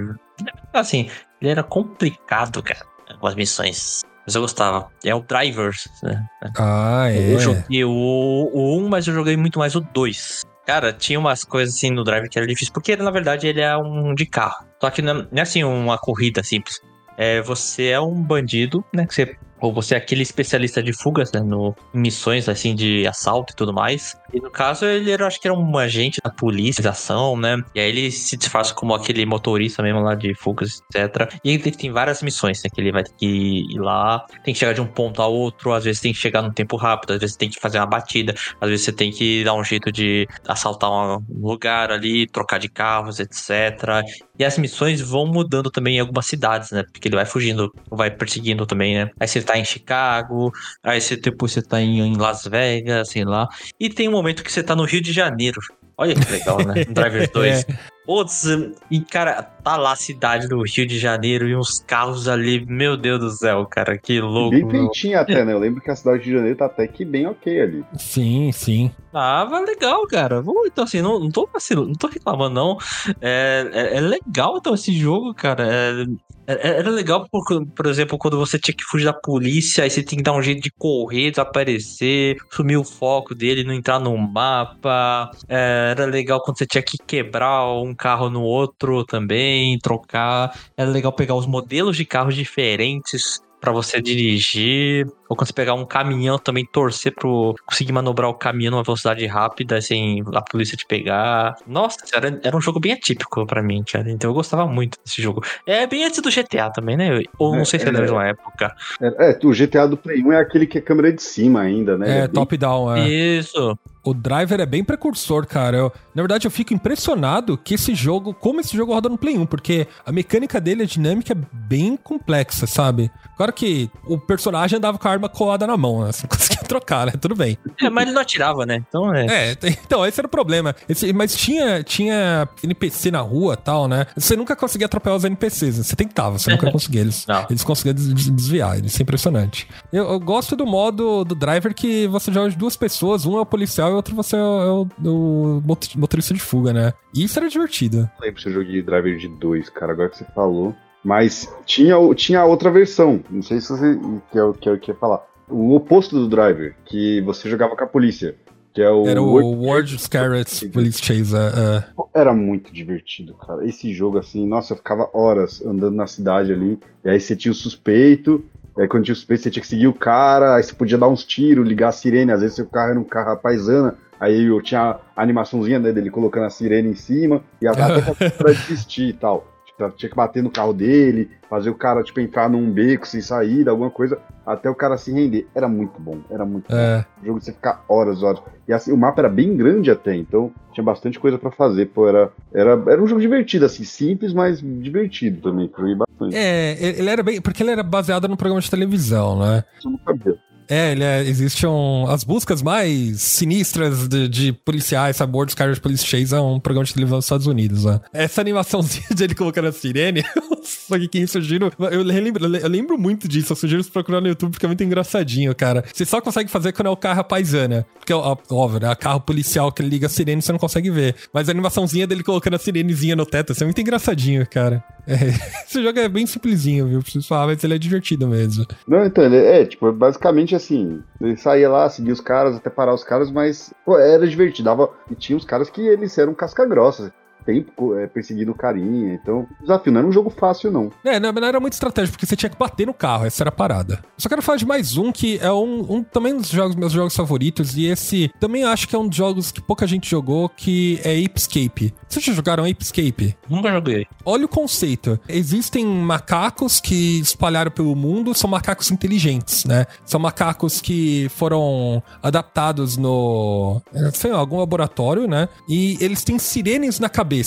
Speaker 3: assim, ele era complicado, cara, com as missões. Mas eu gostava. É o Drivers, né?
Speaker 2: Ah, é.
Speaker 3: Eu joguei o, o 1, mas eu joguei muito mais o 2. Cara, tinha umas coisas assim no Driver que era difícil, porque na verdade ele é um de carro. Só que não é assim uma corrida simples. É, você é um bandido, né? Que você, ou você é aquele especialista de fugas, né? No, missões assim de assalto e tudo mais. E no caso, ele era, acho que era um agente da polícia, da ação, né? E aí ele se disfarça como aquele motorista mesmo lá de fugas, etc. E ele tem várias missões, né? Que ele vai ter que ir lá, tem que chegar de um ponto a outro, às vezes tem que chegar num tempo rápido, às vezes tem que fazer uma batida, às vezes você tem que dar um jeito de assaltar um lugar ali, trocar de carros, etc. E as missões vão mudando também em algumas cidades, né? Porque ele vai fugindo, vai perseguindo também, né? Aí você tá em Chicago, aí você depois você tá em, Las Vegas, sei lá. E tem um momento que você tá no Rio de Janeiro. Olha que legal, né? [LAUGHS] Driver 2. Putz, e cara, tá lá a cidade do Rio de Janeiro e uns carros ali, meu Deus do céu, cara, que louco.
Speaker 4: Bem
Speaker 3: meu.
Speaker 4: feitinha até, né? Eu lembro que a cidade de Janeiro tá até que bem ok ali.
Speaker 2: Sim, sim.
Speaker 3: Tava legal, cara. Então, assim, não, não tô vacilando, não tô reclamando, não. É, é, é legal, então, esse jogo, cara. É, é- era legal, por, por exemplo, quando você tinha que fugir da polícia, aí você tem que dar um jeito de correr, desaparecer, sumir o foco dele, não entrar no mapa. É, era legal quando você tinha que quebrar um carro no outro também, trocar. Era legal pegar os modelos de carros diferentes pra você dirigir. Ou quando você pegar um caminhão também, torcer pro conseguir manobrar o caminhão numa velocidade rápida, sem a polícia te pegar. Nossa, era, era um jogo bem atípico pra mim, cara. Então eu gostava muito desse jogo. É bem antes do GTA também, né? Ou não
Speaker 4: É,
Speaker 3: sei se é da
Speaker 4: é.
Speaker 3: mesma época.
Speaker 4: É, é, o GTA do Play 1 é aquele que é câmera de cima ainda, né?
Speaker 2: É,
Speaker 4: bem-
Speaker 2: top-down, é.
Speaker 3: Isso.
Speaker 2: O Driver é bem precursor, cara. Eu- na verdade, eu fico impressionado que esse jogo, como esse jogo roda no Play 1, porque a mecânica dele, a dinâmica é bem complexa, sabe? Claro que o personagem andava com a arma colada na mão, né? Você não [LAUGHS] conseguia trocar, né? Tudo bem.
Speaker 3: É, mas ele não atirava, né? Então é.
Speaker 2: É, então, esse era o problema. Esse- mas tinha, tinha NPC na rua e tal, né? Você nunca conseguia atropelar os NPCs, né? Você tentava, você nunca [LAUGHS] conseguia. Eles,
Speaker 3: Não.
Speaker 2: eles conseguiam des- des- desviar, isso é impressionante. Eu, eu gosto do modo do driver que você joga de duas pessoas, um é o policial e outro você é o, é o mot- motorista de fuga, né? E isso era divertido.
Speaker 4: Não lembro se eu joguei Driver de 2, cara, agora que você falou. Mas tinha, tinha outra versão, não sei se você que é o que eu queria falar. O oposto do Driver, que você jogava com a polícia. Que é o.
Speaker 2: Era o World Scarlet Police Chase. é, é.
Speaker 4: Era muito divertido, cara. Esse jogo, assim, nossa, eu ficava horas andando na cidade ali. E aí você tinha o suspeito. E aí quando tinha o suspeito, você tinha que seguir o cara. Aí você podia dar uns tiros, ligar a sirene. Às vezes seu carro era um carro paisana. Aí eu tinha a animaçãozinha né, dele colocando a sirene em cima. E [LAUGHS] até pra desistir e tal. Tipo, tinha que bater no carro dele, fazer o cara, tipo, entrar num beco sem saída, alguma coisa, até o cara se render. Era muito bom, era muito
Speaker 2: É.
Speaker 4: bom. O jogo você ficar horas, horas. E assim, o mapa era bem grande até, então tinha bastante coisa pra fazer, pô, era, era, era um jogo divertido, assim, simples, mas divertido também, que eu joguei bastante.
Speaker 2: É, ele era bem. Porque ele era baseado no programa de televisão, né?
Speaker 4: Eu não sabia.
Speaker 2: É, ele é, existiam as buscas mais sinistras de, de policiais, sabe? World Scarlet Police Chase é um programa de televisão dos Estados Unidos, né? Essa animaçãozinha [LAUGHS] de ele colocando a sirene, [LAUGHS] só que quem sugiro, eu lembro, eu lembro muito disso, eu sugiro você procurar no YouTube porque é muito engraçadinho, cara. Você só consegue fazer quando é o carro paisana, porque, óbvio, né? Carro policial que ele liga a sirene você não consegue ver. Mas a animaçãozinha dele colocando a sirenezinha no teto, isso é muito engraçadinho, cara. É, [LAUGHS] esse jogo é bem simplesinho, viu? Preciso falar, mas ele é divertido mesmo.
Speaker 4: Não, então, é, tipo, basicamente assim, ele saía lá, seguia os caras, até parar os caras, mas, pô, era divertido, dava, e tinha os caras que eles eram casca-grossa, tempo é, perseguindo o carinha, então, desafio, não era um jogo fácil, não.
Speaker 2: É, não, não era muito estratégico, porque você tinha que bater no carro, essa era a parada. Só quero falar de mais um, que é um, um também dos jogos, meus jogos favoritos, e esse também acho que é um dos jogos que pouca gente jogou, que é Apescape. Vocês já jogaram Apescape?
Speaker 3: Nunca joguei.
Speaker 2: Olha o conceito. Existem macacos que espalharam pelo mundo, são macacos inteligentes, né? São macacos que foram adaptados no, sei lá, algum laboratório, né? E eles têm sirenes na cabeça.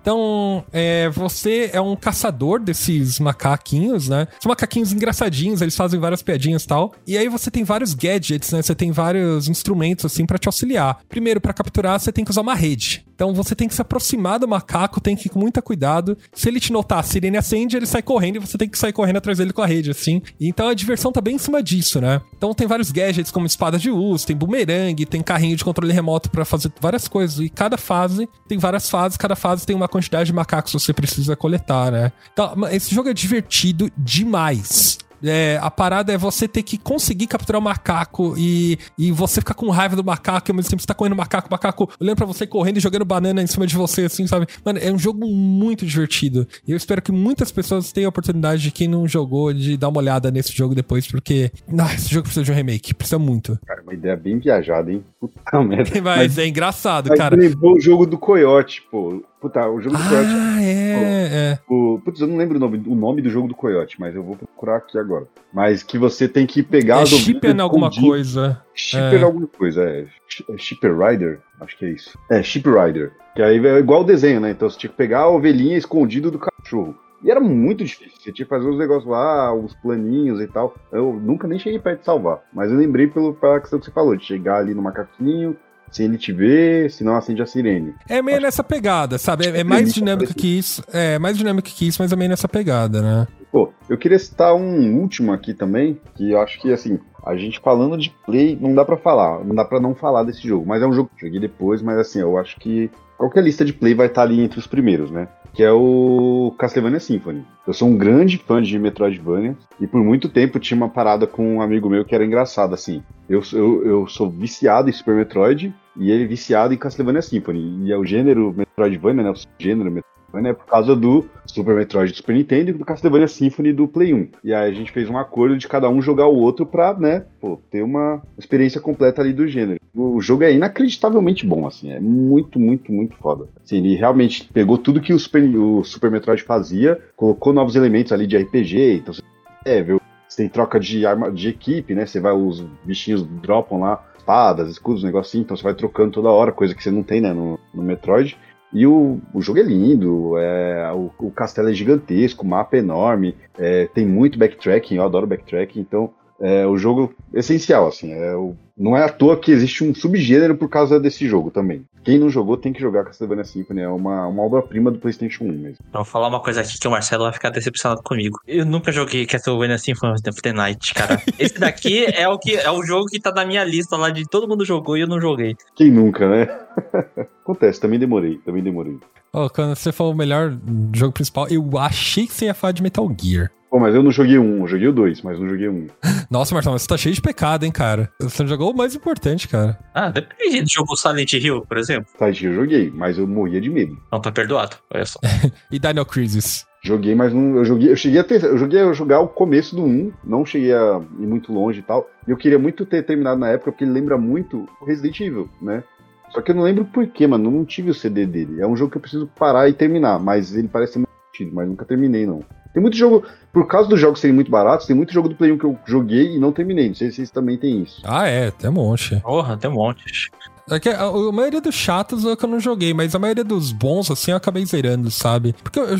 Speaker 2: Então, é, você é um caçador desses macaquinhos, né? São macaquinhos engraçadinhos, eles fazem várias piadinhas e tal. E aí você tem vários gadgets, né? Você tem vários instrumentos, assim, pra te auxiliar. Primeiro, pra capturar, você tem que usar uma rede. Então você tem que se aproximar do macaco, tem que ir com muito cuidado. Se ele te notar, a sirene acende, ele sai correndo e você tem que sair correndo atrás dele com a rede, assim. Então a diversão tá bem em cima disso, né? Então tem vários gadgets como espada de luz, tem bumerangue, tem carrinho de controle remoto pra fazer várias coisas. E cada fase tem várias fases, cada fase tem uma quantidade de macacos que você precisa coletar, né? Então, esse jogo é divertido demais. É, a parada é você ter que conseguir capturar o macaco e, e você ficar com raiva do macaco e ao mesmo tempo você tá correndo o macaco, o macaco olhando pra você correndo e jogando banana em cima de você, assim, sabe? Mano, é um jogo muito divertido. E eu espero que muitas pessoas tenham a oportunidade de quem não jogou de dar uma olhada nesse jogo depois, porque ah, esse jogo precisa de um remake, precisa muito.
Speaker 4: Cara, uma ideia bem viajada, hein? Puta [LAUGHS] merda.
Speaker 2: Mas, é engraçado,
Speaker 4: Mas
Speaker 2: cara.
Speaker 4: lembrou o jogo do Coyote, pô. Puta, o jogo do Coyote.
Speaker 2: Ah, é, é.
Speaker 4: Putz, eu não lembro o nome, o nome do jogo do Coyote, mas eu vou procurar aqui agora. Mas que você tem que pegar
Speaker 2: É Shipper alguma coisa.
Speaker 4: Shipper
Speaker 2: É.
Speaker 4: alguma coisa, é. É Shipper Rider? Acho que é isso. É, Shipper Rider. Que aí é igual o desenho, né? Então você tinha que pegar a ovelhinha escondida do cachorro. E era muito difícil. Você tinha que fazer os negócios lá, os planinhos e tal. Eu nunca nem cheguei perto de salvar. Mas eu lembrei pelo, pela questão que você falou, de chegar ali no macaquinho, sem ele te ver, senão acende a sirene.
Speaker 2: É meio nessa pegada, sabe? É, é mais dinâmico que isso. É mais dinâmico que isso, mas é meio nessa pegada, né?
Speaker 4: Pô, eu queria citar um último aqui também, que eu acho que, assim, a gente falando de play, não dá pra falar, não dá pra não falar desse jogo. Mas é um jogo que eu joguei depois, mas assim, eu acho que qualquer lista de play vai estar ali entre os primeiros, né? Que é o Castlevania Symphony. Eu sou um grande fã de Metroidvania, e por muito tempo tinha uma parada com um amigo meu que era engraçado, assim. Eu, eu, eu sou viciado em Super Metroid, e ele viciado em Castlevania Symphony. E é o gênero Metroidvania, né? O gênero Metroidvania é por causa do Super Metroid do Super Nintendo e do Castlevania Symphony do Play 1. E aí a gente fez um acordo de cada um jogar o outro pra, né, pô, ter uma experiência completa ali do gênero. O jogo é inacreditavelmente bom, assim, é muito, muito, muito foda. Assim, ele realmente pegou tudo que o Super, o Super Metroid fazia, colocou novos elementos ali de RPG, então você é, viu? Você tem troca de arma de equipe, né? Você vai, os bichinhos dropam lá espadas, escudos, negocinho, então você vai trocando toda hora, coisa que você não tem, né, no, no Metroid. E o, o jogo é lindo, é, o, o castelo é gigantesco, o mapa é enorme, é, tem muito backtracking, eu adoro backtracking, então é o jogo essencial, assim. É o, não é à toa que existe um subgênero por causa desse jogo também. Quem não jogou tem que jogar Castlevania Symphony, é uma, uma obra-prima do PlayStation 1 mesmo.
Speaker 3: Então, vou falar uma coisa aqui que o Marcelo vai ficar decepcionado comigo. Eu nunca joguei Castlevania Symphony of the Night, cara. Esse daqui [LAUGHS] é o, que, é o jogo que tá na minha lista lá de todo mundo jogou e eu não joguei.
Speaker 4: Quem nunca, né? [LAUGHS] Acontece, também demorei, também demorei.
Speaker 2: Ó, quando você falou o melhor jogo principal, eu achei que você ia falar de Metal Gear.
Speaker 4: Pô, mas eu não joguei um, eu joguei o dois, mas não joguei um. [LAUGHS]
Speaker 2: Nossa, Marcelo, mas você tá cheio de pecado, hein, cara? Você não jogou o mais importante, cara.
Speaker 3: Ah, depende. Jogou Silent Hill, por exemplo.
Speaker 4: Silent Hill eu joguei, mas eu morria de medo.
Speaker 3: Não, tá perdoado. Olha só. [LAUGHS]
Speaker 2: E Dino Crisis?
Speaker 4: Joguei, mas não. Eu joguei, eu cheguei a ter. Eu joguei a jogar o começo do 1, não cheguei a ir muito longe e tal. E eu queria muito ter terminado na época, porque ele lembra muito o Resident Evil, né? Só que eu não lembro porquê, mano. Não tive o CD dele. É um jogo que eu preciso parar e terminar, mas ele parece muito divertido, mas nunca terminei, não. Tem muito jogo. Por causa dos jogos serem muito baratos, tem muito jogo do Play 1 que eu joguei e não terminei. Não sei se vocês também têm isso.
Speaker 2: Ah, é, tem um monte.
Speaker 3: Porra, tem um monte.
Speaker 2: É que a, a maioria dos chatos é que eu não joguei, mas a maioria dos bons, assim, eu acabei zerando, sabe? Porque eu, eu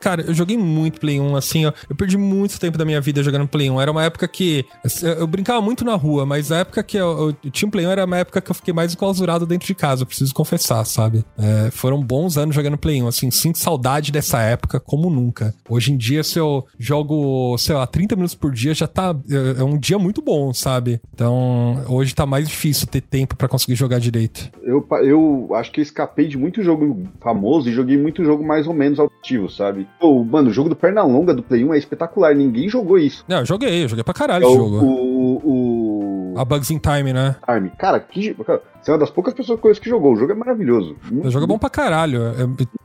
Speaker 2: cara, eu joguei muito Play 1, assim, ó. Eu perdi muito tempo da minha vida jogando Play 1. Era uma época que assim, eu, brincava muito na rua, mas a época que eu, eu tinha Play 1 era uma época que eu fiquei mais enclausurado dentro de casa, eu preciso confessar, sabe? É, foram bons anos jogando Play 1, assim, sinto saudade dessa época como nunca. Hoje em dia, se eu jogo, sei lá, 30 minutos por dia, já tá. É é um dia muito bom, sabe? Então, hoje tá mais difícil ter tempo pra conseguir jogar direito.
Speaker 4: Eu, eu acho que eu escapei de muito jogo famoso e joguei muito jogo mais ou menos alternativo, sabe? Pô, mano, o jogo do Pernalonga do Play 1 é espetacular, ninguém jogou isso.
Speaker 2: Não, eu joguei, eu joguei pra caralho
Speaker 4: É
Speaker 2: esse
Speaker 4: o,
Speaker 2: jogo.
Speaker 4: o, o
Speaker 2: A Bugs in Time, né?
Speaker 4: Army. Cara, que, cara, você é uma das poucas pessoas que conheço que jogou. O jogo é maravilhoso.
Speaker 2: O jogo é bom pra caralho.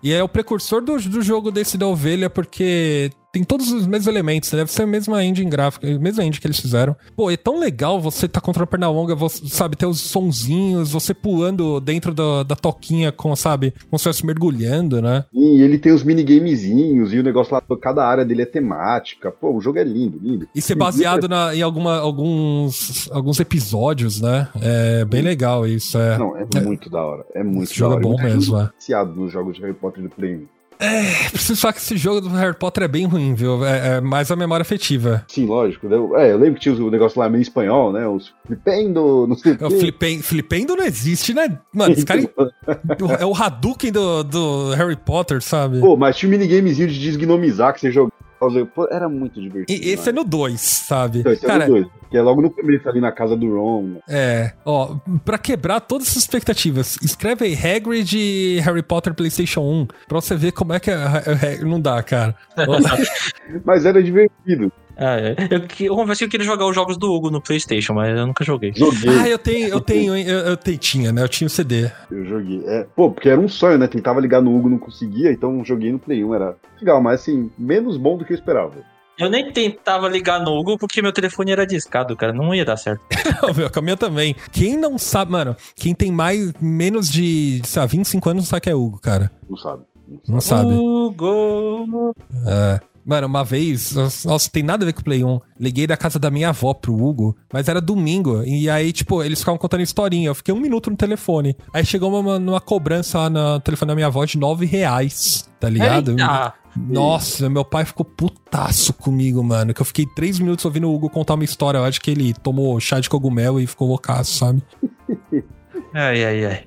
Speaker 2: E é o precursor do, do jogo desse da ovelha, porque tem todos os mesmos elementos. né? Deve ser a mesma engine gráfica, a mesma engine que eles fizeram. Pô, é tão legal você tá contra a perna longa, você, sabe, ter os sonzinhos, você pulando dentro da, da toquinha com, sabe, como se estivesse mergulhando, né?
Speaker 4: E ele tem os minigamezinhos e o negócio lá, cada área dele é temática. Pô, o jogo é lindo, lindo.
Speaker 2: E ser baseado na- em alguma, alguns, alguns episódios, né? É bem legal isso. É.
Speaker 4: Não, é muito da hora. É muito
Speaker 2: Esse jogo
Speaker 4: da
Speaker 2: é
Speaker 4: hora.
Speaker 2: bom
Speaker 4: Muita gente
Speaker 2: mesmo, é.
Speaker 4: viciado nos jogos de Harry Potter do Play 1.
Speaker 2: Preciso falar que esse jogo do Harry Potter é bem ruim, viu? É, é mais a memória afetiva.
Speaker 4: Sim, lógico. Eu, é, eu lembro que tinha o negócio lá meio espanhol, né? Os flipendo, não sei o
Speaker 2: É,
Speaker 4: quê.
Speaker 2: flipen, flipendo não existe, né? Mano, esse cara [LAUGHS] é o Hadouken do, do Harry Potter, sabe?
Speaker 4: Pô, mas tinha um minigamezinho de desgnomizar que você jogava. Pô, era muito divertido.
Speaker 2: E esse é
Speaker 4: mano.
Speaker 2: no 2, sabe?
Speaker 4: Então, esse é
Speaker 2: Cara,
Speaker 4: no dois, que é logo no começo ali na casa do Ron.
Speaker 2: é. Ó, pra quebrar todas as expectativas, escreve aí Hagrid e Harry Potter PlayStation 1 pra você ver como é que é. é- não dá, cara. [LAUGHS]
Speaker 4: Mas era divertido.
Speaker 3: Ah, é. Eu, eu confesso que eu queria jogar os jogos do Hugo no PlayStation, mas eu nunca joguei.
Speaker 4: Joguei,
Speaker 2: ah, eu tenho, eu tenho, eu, eu tenho, tinha, né? Eu tinha o CD.
Speaker 4: eu joguei. É, pô, porque era um sonho, né? Tentava ligar no Hugo, não conseguia, então joguei no Play 1. Era legal, mas assim, menos bom do que eu esperava.
Speaker 3: Eu nem tentava ligar no Hugo porque meu telefone era discado, cara. Não ia dar certo. [LAUGHS]
Speaker 2: Não, meu, com a minha também. Quem não sabe, mano, quem tem mais, menos de, sei lá, 25 anos não sabe que é Hugo, cara.
Speaker 4: Não sabe.
Speaker 2: Não sabe.
Speaker 3: Hugo.
Speaker 2: É. Mano, uma vez, nossa, tem nada a ver com o Play 1. Liguei da casa da minha avó pro Hugo, mas era domingo. E aí, tipo, eles ficavam contando historinha. Eu fiquei um minuto no telefone. Aí chegou uma, uma cobrança lá no telefone da minha avó de 9 reais, tá ligado?
Speaker 3: Eita.
Speaker 2: Nossa, meu pai ficou putaço comigo, mano. Que eu fiquei três minutos ouvindo o Hugo contar uma história. Eu acho que ele tomou chá de cogumelo e ficou loucaço, sabe? [LAUGHS]
Speaker 3: Ai, ai, ai.
Speaker 2: É.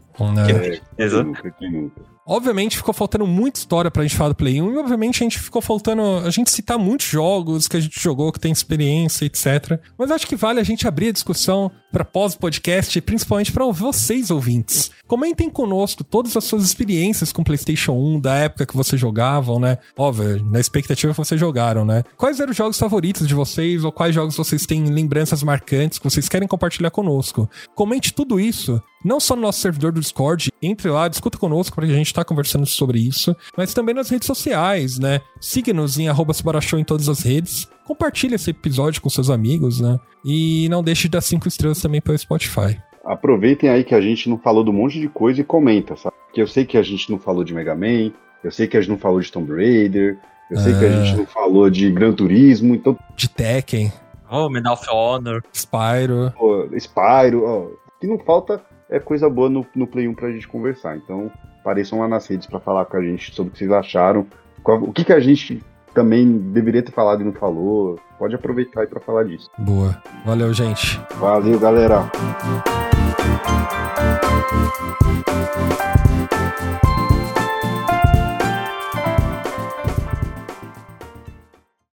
Speaker 4: É, quem
Speaker 3: Beleza.
Speaker 4: nunca, quem nunca.
Speaker 2: Obviamente ficou faltando muita história pra gente falar do Play 1 e obviamente a gente ficou faltando a gente citar muitos jogos que a gente jogou, que tem experiência, etc. Mas acho que vale a gente abrir a discussão pra pós-podcast principalmente pra vocês ouvintes. Comentem conosco todas as suas experiências com PlayStation 1 da época que vocês jogavam, né? Óbvio, na expectativa que vocês jogaram, né? Quais eram os jogos favoritos de vocês ou quais jogos vocês têm lembranças marcantes que vocês querem compartilhar conosco? Comente tudo isso não só no nosso servidor do Discord, entre lá, discuta conosco, porque a gente tá conversando sobre isso, mas também nas redes sociais, né? Siga-nos em arroba em todas as redes. Compartilhe esse episódio com seus amigos, né? E não deixe de dar cinco estrelas também pelo Spotify.
Speaker 4: Aproveitem aí que a gente não falou de um monte de coisa e comenta, sabe? Porque eu sei que a gente não falou de Mega Man, eu sei que a gente não falou de Tomb Raider, eu sei que a
Speaker 2: Ah.
Speaker 4: gente não falou de Gran Turismo, então,
Speaker 2: De Tekken,
Speaker 3: Oh, Medal of Honor.
Speaker 2: Spyro.
Speaker 4: pô, Spyro, ó, o que não falta é coisa boa no, no Play 1 pra gente conversar. Então, apareçam lá nas redes para falar com a gente sobre o que vocês acharam, qual, o que, que a gente também deveria ter falado e não falou. Pode aproveitar aí para falar disso.
Speaker 2: Boa. Valeu, gente.
Speaker 4: Valeu, galera.